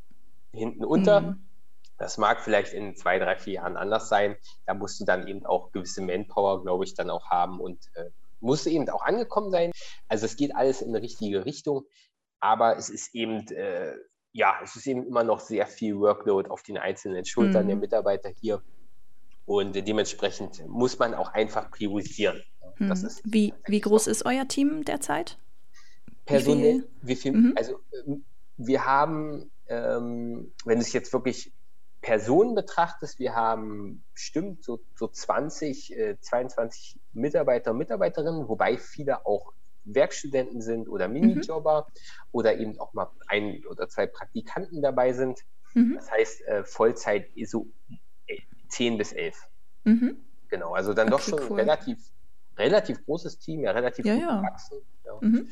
hinten unter. Mhm. Das mag vielleicht in zwei, drei, vier Jahren anders sein. Da musst du dann eben auch gewisse Manpower, glaube ich, dann auch haben und äh, musst eben auch angekommen sein. Also es geht alles in eine richtige Richtung, aber es ist eben, äh, ja, es ist eben immer noch sehr viel Workload auf den einzelnen Schultern mhm. der Mitarbeiter hier. Und dementsprechend muss man auch einfach priorisieren. Mhm. wie, wie groß ist euer Team derzeit? Personell, wie viel? Wie viel mhm. Also ähm, wir haben, ähm, wenn es jetzt wirklich Personen betrachtest, wir haben bestimmt so, so 20, äh, 22 Mitarbeiter und Mitarbeiterinnen, wobei viele auch Werkstudenten sind oder mhm. Minijobber mhm. oder eben auch mal ein oder zwei Praktikanten dabei sind. Mhm. Das heißt, äh, Vollzeit so 10 äh, bis 11. Mhm. Genau, also dann okay, doch schon cool. relativ, relativ großes Team, ja, relativ ja, ja. gewachsen. Ja. Mhm.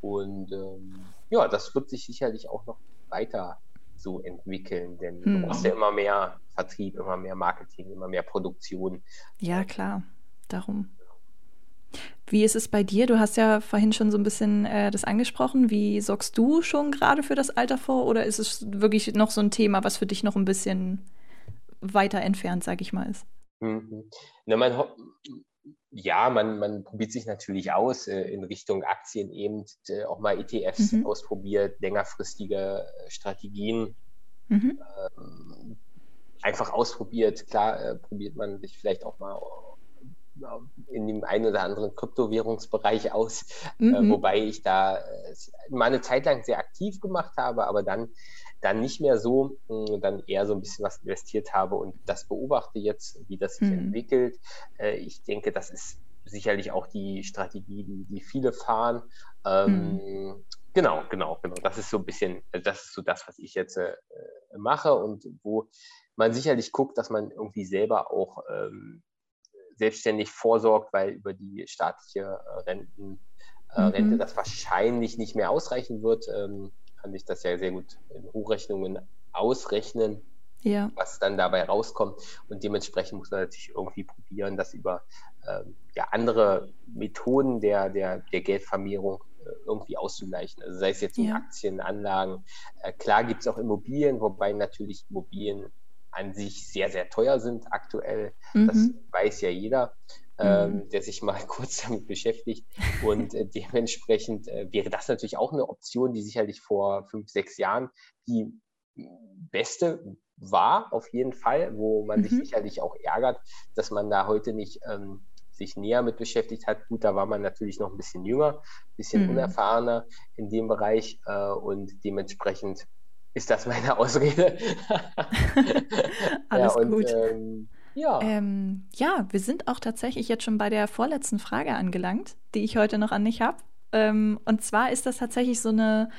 Und ähm, ja, das wird sich sicherlich auch noch weiter so entwickeln, denn hm. du brauchst ja immer mehr Vertrieb, immer mehr Marketing, immer mehr Produktion. Ja, klar, darum. Wie ist es bei dir? Du hast ja vorhin schon so ein bisschen äh, das angesprochen. Wie sorgst du schon gerade für das Alter vor oder ist es wirklich noch so ein Thema, was für dich noch ein bisschen weiter entfernt, sag ich mal, ist? Mhm. Na, man, ja, man, man probiert sich natürlich aus äh, in Richtung Aktien eben, äh, auch mal ETFs mhm. ausprobiert, längerfristige äh, Strategien mhm. ähm, einfach ausprobiert. Klar, äh, probiert man sich vielleicht auch mal äh, in dem einen oder anderen Kryptowährungsbereich aus, äh, mhm. wobei ich da mal eine Zeit lang sehr aktiv gemacht habe, aber dann, dann nicht mehr so, hm, dann eher so ein bisschen was investiert habe und das beobachte jetzt, wie das sich mhm. entwickelt. Äh, ich denke, das ist sicherlich auch die Strategie, die, die viele fahren. Mhm. Genau, genau, genau. Das ist so ein bisschen, äh, das ist so das, was ich jetzt äh, mache und wo man sicherlich guckt, dass man irgendwie selber auch ähm, selbstständig vorsorgt, weil über die staatliche äh, Renten, äh, mhm. Rente das wahrscheinlich nicht mehr ausreichen wird. Ähm, kann ich das ja sehr gut in Hochrechnungen ausrechnen, ja. was dann dabei rauskommt. Und dementsprechend muss man natürlich irgendwie probieren, das über ähm, ja, andere Methoden der, der, der Geldvermehrung äh, irgendwie auszugleichen. Also sei es jetzt in ja. Aktien, Anlagen. Äh, klar gibt es auch Immobilien, wobei natürlich Immobilien an sich sehr, sehr teuer sind aktuell. Mhm. Das weiß ja jeder, ähm, mhm. der sich mal kurz damit beschäftigt. Und äh, dementsprechend äh, wäre das natürlich auch eine Option, die sicherlich vor fünf, sechs Jahren die beste war, auf jeden Fall, wo man mhm. sich sicherlich auch ärgert, dass man da heute nicht ähm, sich näher mit beschäftigt hat. Gut, da war man natürlich noch ein bisschen jünger, ein bisschen mhm. unerfahrener in dem Bereich äh, und dementsprechend ist das meine Ausrede. Alles ja, und, gut. Ähm, ja. Ähm, ja, wir sind auch tatsächlich jetzt schon bei der vorletzten Frage angelangt, die ich heute noch an dich habe. Ähm, und zwar ist das tatsächlich so eine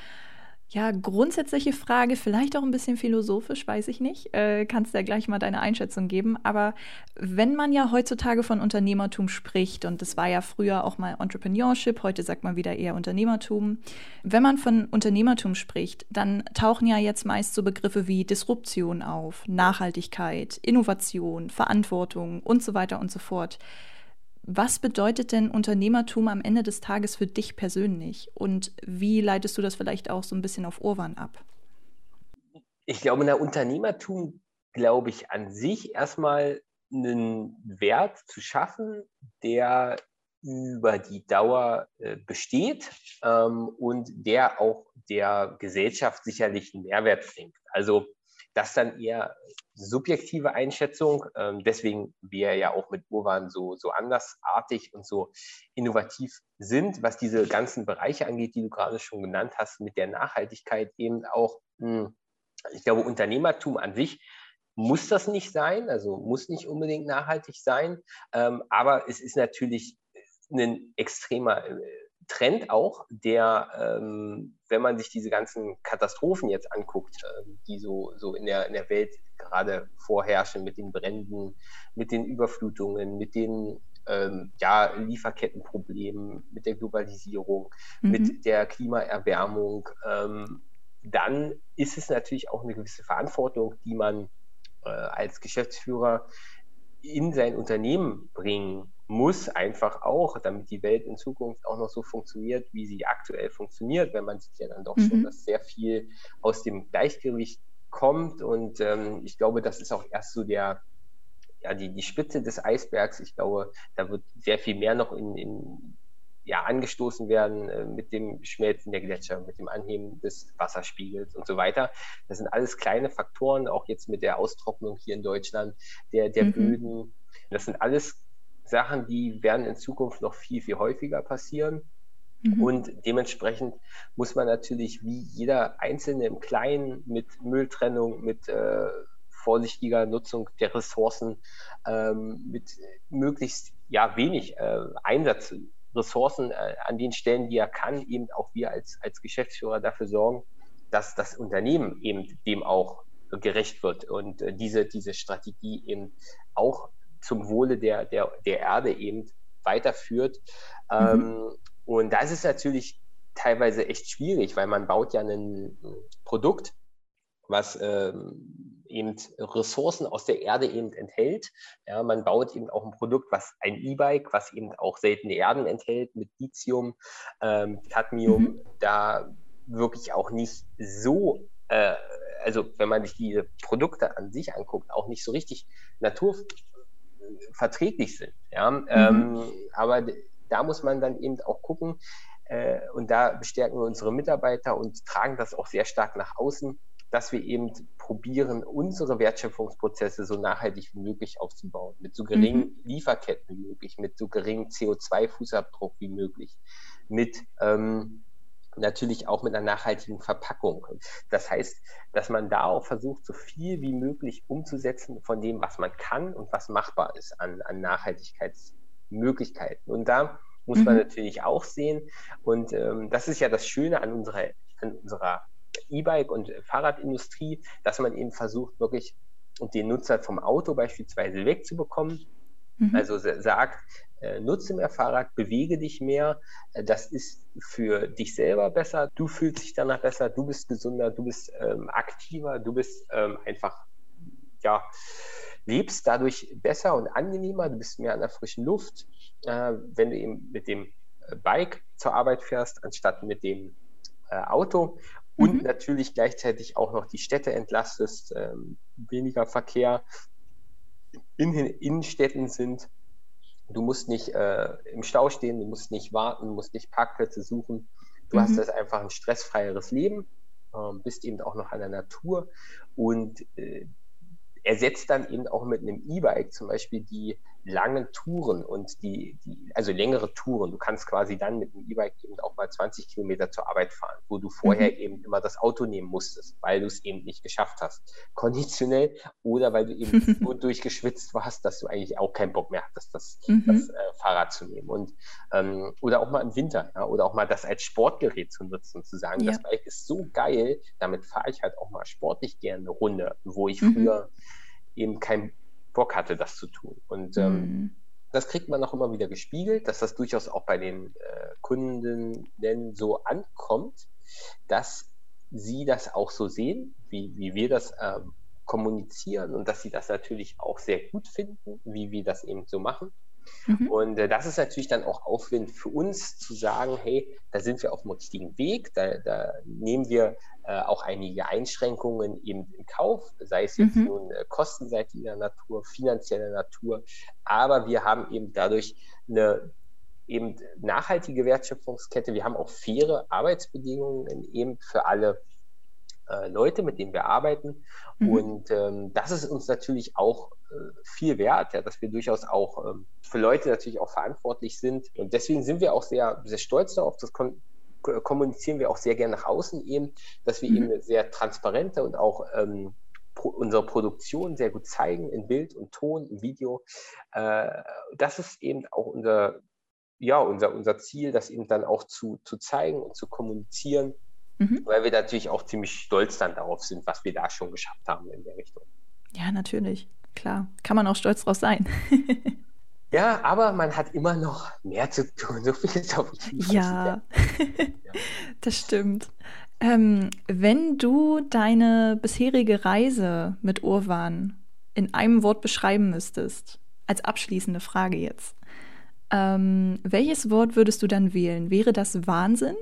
ja, grundsätzliche Frage, vielleicht auch ein bisschen philosophisch, weiß ich nicht. Äh, kannst ja gleich mal deine Einschätzung geben. Aber wenn man ja heutzutage von Unternehmertum spricht, und das war ja früher auch mal Entrepreneurship, heute sagt man wieder eher Unternehmertum. Wenn man von Unternehmertum spricht, dann tauchen ja jetzt meist so Begriffe wie Disruption auf, Nachhaltigkeit, Innovation, Verantwortung und so weiter und so fort. Was bedeutet denn Unternehmertum am Ende des Tages für dich persönlich? Und wie leitest du das vielleicht auch so ein bisschen auf Urwan ab? Ich glaube, der Unternehmertum glaube ich an sich erstmal einen Wert zu schaffen, der über die Dauer äh, besteht ähm, und der auch der Gesellschaft sicherlich einen Mehrwert bringt. Also das dann eher subjektive Einschätzung, ähm, deswegen wir ja auch mit Urban so, so andersartig und so innovativ sind, was diese ganzen Bereiche angeht, die du gerade schon genannt hast, mit der Nachhaltigkeit eben auch, mh, hm, ich glaube, Unternehmertum an sich muss das nicht sein, also muss nicht unbedingt nachhaltig sein, ähm, aber es ist natürlich ein extremer äh, Trend auch, der, ähm, wenn man sich diese ganzen Katastrophen jetzt anguckt, äh, die so, so in, der, in der Welt gerade vorherrschen mit den Bränden, mit den Überflutungen, mit den ähm, ja, Lieferkettenproblemen, mit der Globalisierung, mhm. mit der Klimaerwärmung, ähm, dann ist es natürlich auch eine gewisse Verantwortung, die man äh, als Geschäftsführer in sein Unternehmen bringen muss einfach auch, damit die Welt in Zukunft auch noch so funktioniert, wie sie aktuell funktioniert, wenn man sieht ja dann doch mhm. schon, dass sehr viel aus dem Gleichgewicht kommt und ähm, ich glaube, das ist auch erst so der, ja, die, die Spitze des Eisbergs. Ich glaube, da wird sehr viel mehr noch in, in ja, angestoßen werden äh, mit dem Schmelzen der Gletscher, mit dem Anheben des Wasserspiegels und so weiter. Das sind alles kleine Faktoren, auch jetzt mit der Austrocknung hier in Deutschland, der, der mhm. Böden. Das sind alles Sachen, die werden in Zukunft noch viel, viel häufiger passieren. Mhm. Und dementsprechend muss man natürlich wie jeder Einzelne im Kleinen mit Mülltrennung, mit äh, vorsichtiger Nutzung der Ressourcen, ähm, mit möglichst ja, wenig äh, Einsatz Ressourcen äh, an den Stellen, die er kann, eben auch wir als, als Geschäftsführer dafür sorgen, dass das Unternehmen eben dem auch gerecht wird und äh, diese, diese Strategie eben auch zum Wohle der, der, der Erde eben weiterführt. Mhm. Ähm, und das ist natürlich teilweise echt schwierig, weil man baut ja ein Produkt, was ähm, eben Ressourcen aus der Erde eben enthält. Ja, man baut eben auch ein Produkt, was ein E-Bike, was eben auch seltene Erden enthält mit Lithium, ähm, Cadmium, mhm. da wirklich auch nicht so, äh, also wenn man sich die Produkte an sich anguckt, auch nicht so richtig naturverträglich sind. Ja? Mhm. Ähm, aber da muss man dann eben auch gucken, äh, und da bestärken wir unsere Mitarbeiter und tragen das auch sehr stark nach außen dass wir eben probieren, unsere Wertschöpfungsprozesse so nachhaltig wie möglich aufzubauen, mit so geringen mhm. Lieferketten wie möglich, mit so geringem CO2-Fußabdruck wie möglich, mit ähm, natürlich auch mit einer nachhaltigen Verpackung. Das heißt, dass man da auch versucht, so viel wie möglich umzusetzen von dem, was man kann und was machbar ist an, an Nachhaltigkeitsmöglichkeiten. Und da muss mhm. man natürlich auch sehen, und ähm, das ist ja das Schöne an unserer, an unserer E-Bike- und Fahrradindustrie, dass man eben versucht, wirklich den Nutzer vom Auto beispielsweise wegzubekommen. Mhm. Also sagt, nutze mehr Fahrrad, bewege dich mehr. Äh, das ist für dich selber besser. Du fühlst dich danach besser, du bist gesunder, du bist ähm, aktiver, du bist ähm, einfach, ja, lebst dadurch besser und angenehmer, du bist mehr an der frischen Luft, äh, wenn du eben mit dem äh, Bike zur Arbeit fährst, anstatt mit dem äh, Auto. Und mhm. natürlich gleichzeitig auch noch die Städte entlastest, ähm, weniger Verkehr in den Innenstädten sind Du musst nicht äh, im Stau stehen, du musst nicht warten, du musst nicht Parkplätze suchen. Du mhm. hast das einfach ein stressfreieres Leben, äh, bist eben auch noch an der Natur und äh, ersetzt dann eben auch mit einem E-Bike zum Beispiel die langen Touren und die, die, also längere Touren. Du kannst quasi dann mit dem E-Bike eben auch mal 20 Kilometer zur Arbeit fahren, wo du vorher mhm. eben immer das Auto nehmen musstest, weil du es eben nicht geschafft hast, konditionell, oder weil du eben so durchgeschwitzt warst, dass du eigentlich auch keinen Bock mehr hattest, das, mhm. das äh, Fahrrad zu nehmen. Und, ähm, oder auch mal im Winter, ja, oder auch mal das als Sportgerät zu nutzen und zu sagen, ja. das Bike ist so geil, damit fahre ich halt auch mal sportlich gerne eine Runde, wo ich mhm. früher eben kein Bock hatte, das zu tun. Und ähm, mhm. das kriegt man auch immer wieder gespiegelt, dass das durchaus auch bei den äh, Kundinnen so ankommt, dass sie das auch so sehen, wie, wie wir das ähm, kommunizieren und dass sie das natürlich auch sehr gut finden, wie wir das eben so machen. Mhm. Und äh, das ist natürlich dann auch Aufwind für uns zu sagen, hey, da sind wir auf dem richtigen Weg, da, da nehmen wir äh, auch einige Einschränkungen eben in Kauf, sei es jetzt mhm. nun äh, kostenseitiger Natur, finanzieller Natur, aber wir haben eben dadurch eine eben nachhaltige Wertschöpfungskette, wir haben auch faire Arbeitsbedingungen eben für alle äh, Leute, mit denen wir arbeiten. Mhm. Und ähm, das ist uns natürlich auch äh, viel wert, ja, dass wir durchaus auch ähm, für Leute natürlich auch verantwortlich sind. Und deswegen sind wir auch sehr, sehr stolz darauf. Das kon kommunizieren wir auch sehr gerne nach außen eben, dass wir mhm. eben sehr transparente und auch ähm, pro unsere Produktion sehr gut zeigen in Bild und Ton, im Video. Äh, das ist eben auch unser, ja, unser, unser Ziel, das eben dann auch zu, zu zeigen und zu kommunizieren mhm. weil wir natürlich auch ziemlich stolz dann darauf sind, was wir da schon geschafft haben in der Richtung. Ja, natürlich. Klar, kann man auch stolz drauf sein. ja, aber man hat immer noch mehr zu tun. So viel ist auf jeden Fall. Ja, das stimmt. Ähm, wenn du deine bisherige Reise mit Urwan in einem Wort beschreiben müsstest, als abschließende Frage jetzt, ähm, welches Wort würdest du dann wählen? Wäre das Wahnsinn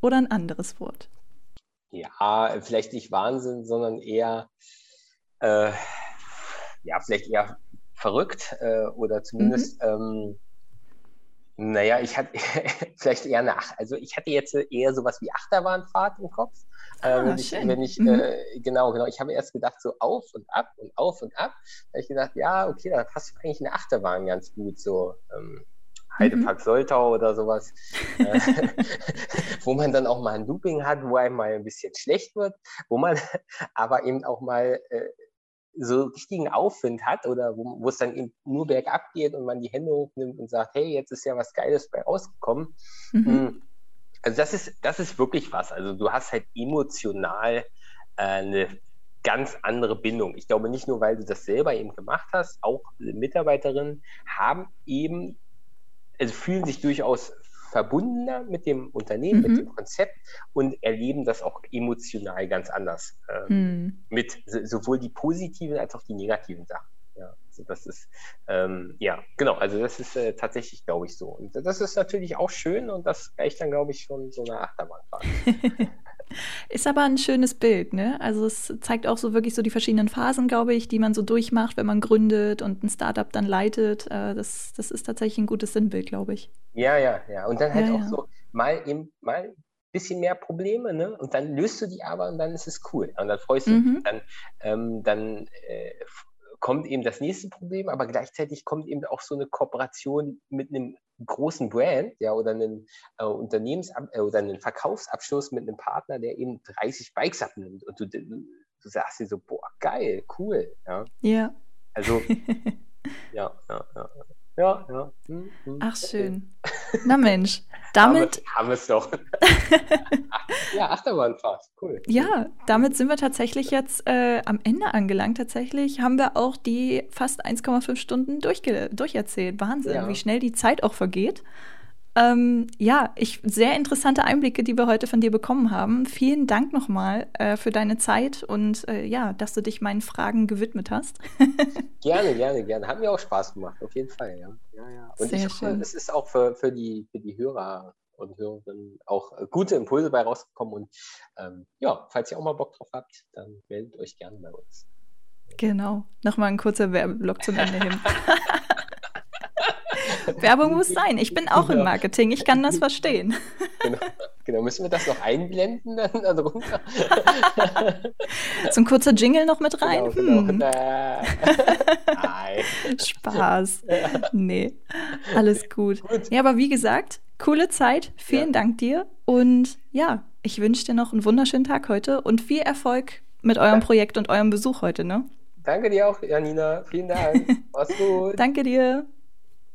oder ein anderes Wort? Ja, vielleicht nicht Wahnsinn, sondern eher, äh, ja, vielleicht eher verrückt äh, oder zumindest, mhm. ähm, naja, ich hatte vielleicht eher eine, also ich hatte jetzt eher sowas wie Achterbahnfahrt im Kopf. Äh, ah, wenn ich, wenn ich mhm. äh, genau, genau, ich habe erst gedacht, so auf und ab und auf und ab. Da habe ich gedacht, ja, okay, da passt eigentlich eine Achterbahn ganz gut so. Ähm, Heidepark mhm. Soltau oder sowas, äh, wo man dann auch mal ein Looping hat, wo einem mal ein bisschen schlecht wird, wo man aber eben auch mal äh, so richtigen Aufwind hat oder wo, wo es dann eben nur bergab geht und man die Hände hochnimmt und sagt, hey, jetzt ist ja was Geiles bei rausgekommen. Mhm. Hm. Also das ist, das ist wirklich was. Also du hast halt emotional äh, eine ganz andere Bindung. Ich glaube nicht nur, weil du das selber eben gemacht hast, auch Mitarbeiterinnen haben eben also fühlen sich durchaus verbundener mit dem Unternehmen, mhm. mit dem Konzept und erleben das auch emotional ganz anders. Ähm, mhm. Mit sowohl die positiven als auch die negativen Sachen. Ja, also das ist, ähm, ja, genau, also das ist äh, tatsächlich, glaube ich, so. Und das ist natürlich auch schön und das gleicht dann, glaube ich, schon so eine Achterbahnfahrt. Ist aber ein schönes Bild, ne? Also es zeigt auch so wirklich so die verschiedenen Phasen, glaube ich, die man so durchmacht, wenn man gründet und ein Startup dann leitet. Äh, das, das ist tatsächlich ein gutes Sinnbild, glaube ich. Ja, ja, ja. Und dann halt ja, auch ja. so mal eben mal ein bisschen mehr Probleme, ne? Und dann löst du die aber und dann ist es cool. Und dann freust du mhm. dich. Dann, ähm, dann äh, kommt eben das nächste Problem, aber gleichzeitig kommt eben auch so eine Kooperation mit einem großen Brand, ja, oder einen äh, Unternehmens- äh, oder einen Verkaufsabschluss mit einem Partner, der eben 30 Bikes abnimmt. Und du, du, sagst dir so, boah, geil, cool. Ja. Ja. Also, ja, ja, ja. Ja, ja. Hm, hm. Ach, schön. Na Mensch, damit. haben wir es doch. ja, Achterbahnfahrt, cool. Ja, damit sind wir tatsächlich jetzt äh, am Ende angelangt. Tatsächlich haben wir auch die fast 1,5 Stunden durcherzählt. Wahnsinn, ja. wie schnell die Zeit auch vergeht. Ähm, ja, ich, sehr interessante Einblicke, die wir heute von dir bekommen haben. Vielen Dank nochmal äh, für deine Zeit und äh, ja, dass du dich meinen Fragen gewidmet hast. gerne, gerne, gerne. Hat mir auch Spaß gemacht, auf jeden Fall. Ja, ja, ja. Und sehr ich hoffe, es ist auch für, für, die, für die Hörer und Hörerinnen auch äh, gute Impulse bei rausgekommen. Und ähm, ja, falls ihr auch mal Bock drauf habt, dann meldet euch gerne bei uns. Genau. Nochmal ein kurzer Werbeblock zum Ende hin. Werbung muss sein. Ich bin auch genau. im Marketing. Ich kann das verstehen. Genau. genau. Müssen wir das noch einblenden dann darunter? So ein kurzer Jingle noch mit rein? Genau, genau. Hm. Spaß. Nee, alles gut. gut. Ja, aber wie gesagt, coole Zeit. Vielen ja. Dank dir. Und ja, ich wünsche dir noch einen wunderschönen Tag heute und viel Erfolg mit eurem Projekt und eurem Besuch heute, ne? Danke dir auch, Janina. Vielen Dank. Mach's gut. Danke dir.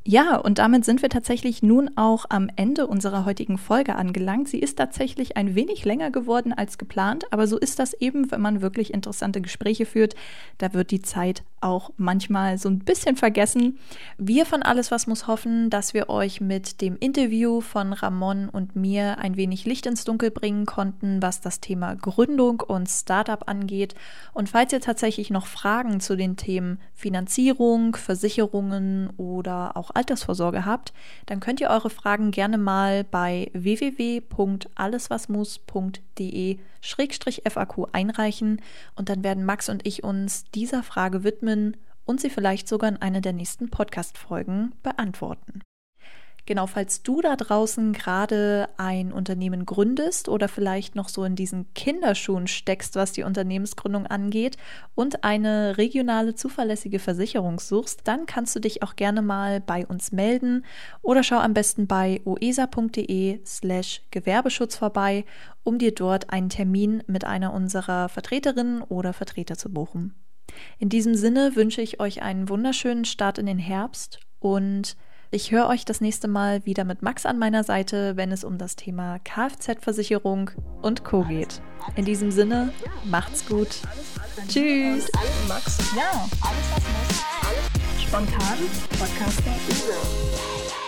Ja, und damit sind wir tatsächlich nun auch am Ende unserer heutigen Folge angelangt. Sie ist tatsächlich ein wenig länger geworden als geplant, aber so ist das eben, wenn man wirklich interessante Gespräche führt. Da wird die Zeit auch manchmal so ein bisschen vergessen. Wir von Alles, was muss hoffen, dass wir euch mit dem Interview von Ramon und mir ein wenig Licht ins Dunkel bringen konnten, was das Thema Gründung und Startup angeht. Und falls ihr tatsächlich noch Fragen zu den Themen Finanzierung, Versicherungen oder auch Altersvorsorge habt, dann könnt ihr eure Fragen gerne mal bei www.alleswasmuss.de-faq einreichen und dann werden Max und ich uns dieser Frage widmen und sie vielleicht sogar in einer der nächsten Podcast-Folgen beantworten. Genau, falls du da draußen gerade ein Unternehmen gründest oder vielleicht noch so in diesen Kinderschuhen steckst, was die Unternehmensgründung angeht und eine regionale zuverlässige Versicherung suchst, dann kannst du dich auch gerne mal bei uns melden oder schau am besten bei oesa.de slash Gewerbeschutz vorbei, um dir dort einen Termin mit einer unserer Vertreterinnen oder Vertreter zu buchen. In diesem Sinne wünsche ich euch einen wunderschönen Start in den Herbst und ich höre euch das nächste Mal wieder mit Max an meiner Seite, wenn es um das Thema Kfz-Versicherung und Co. geht. In diesem Sinne, macht's gut. Tschüss. Max. Ja, alles was muss. Spontan. Podcast der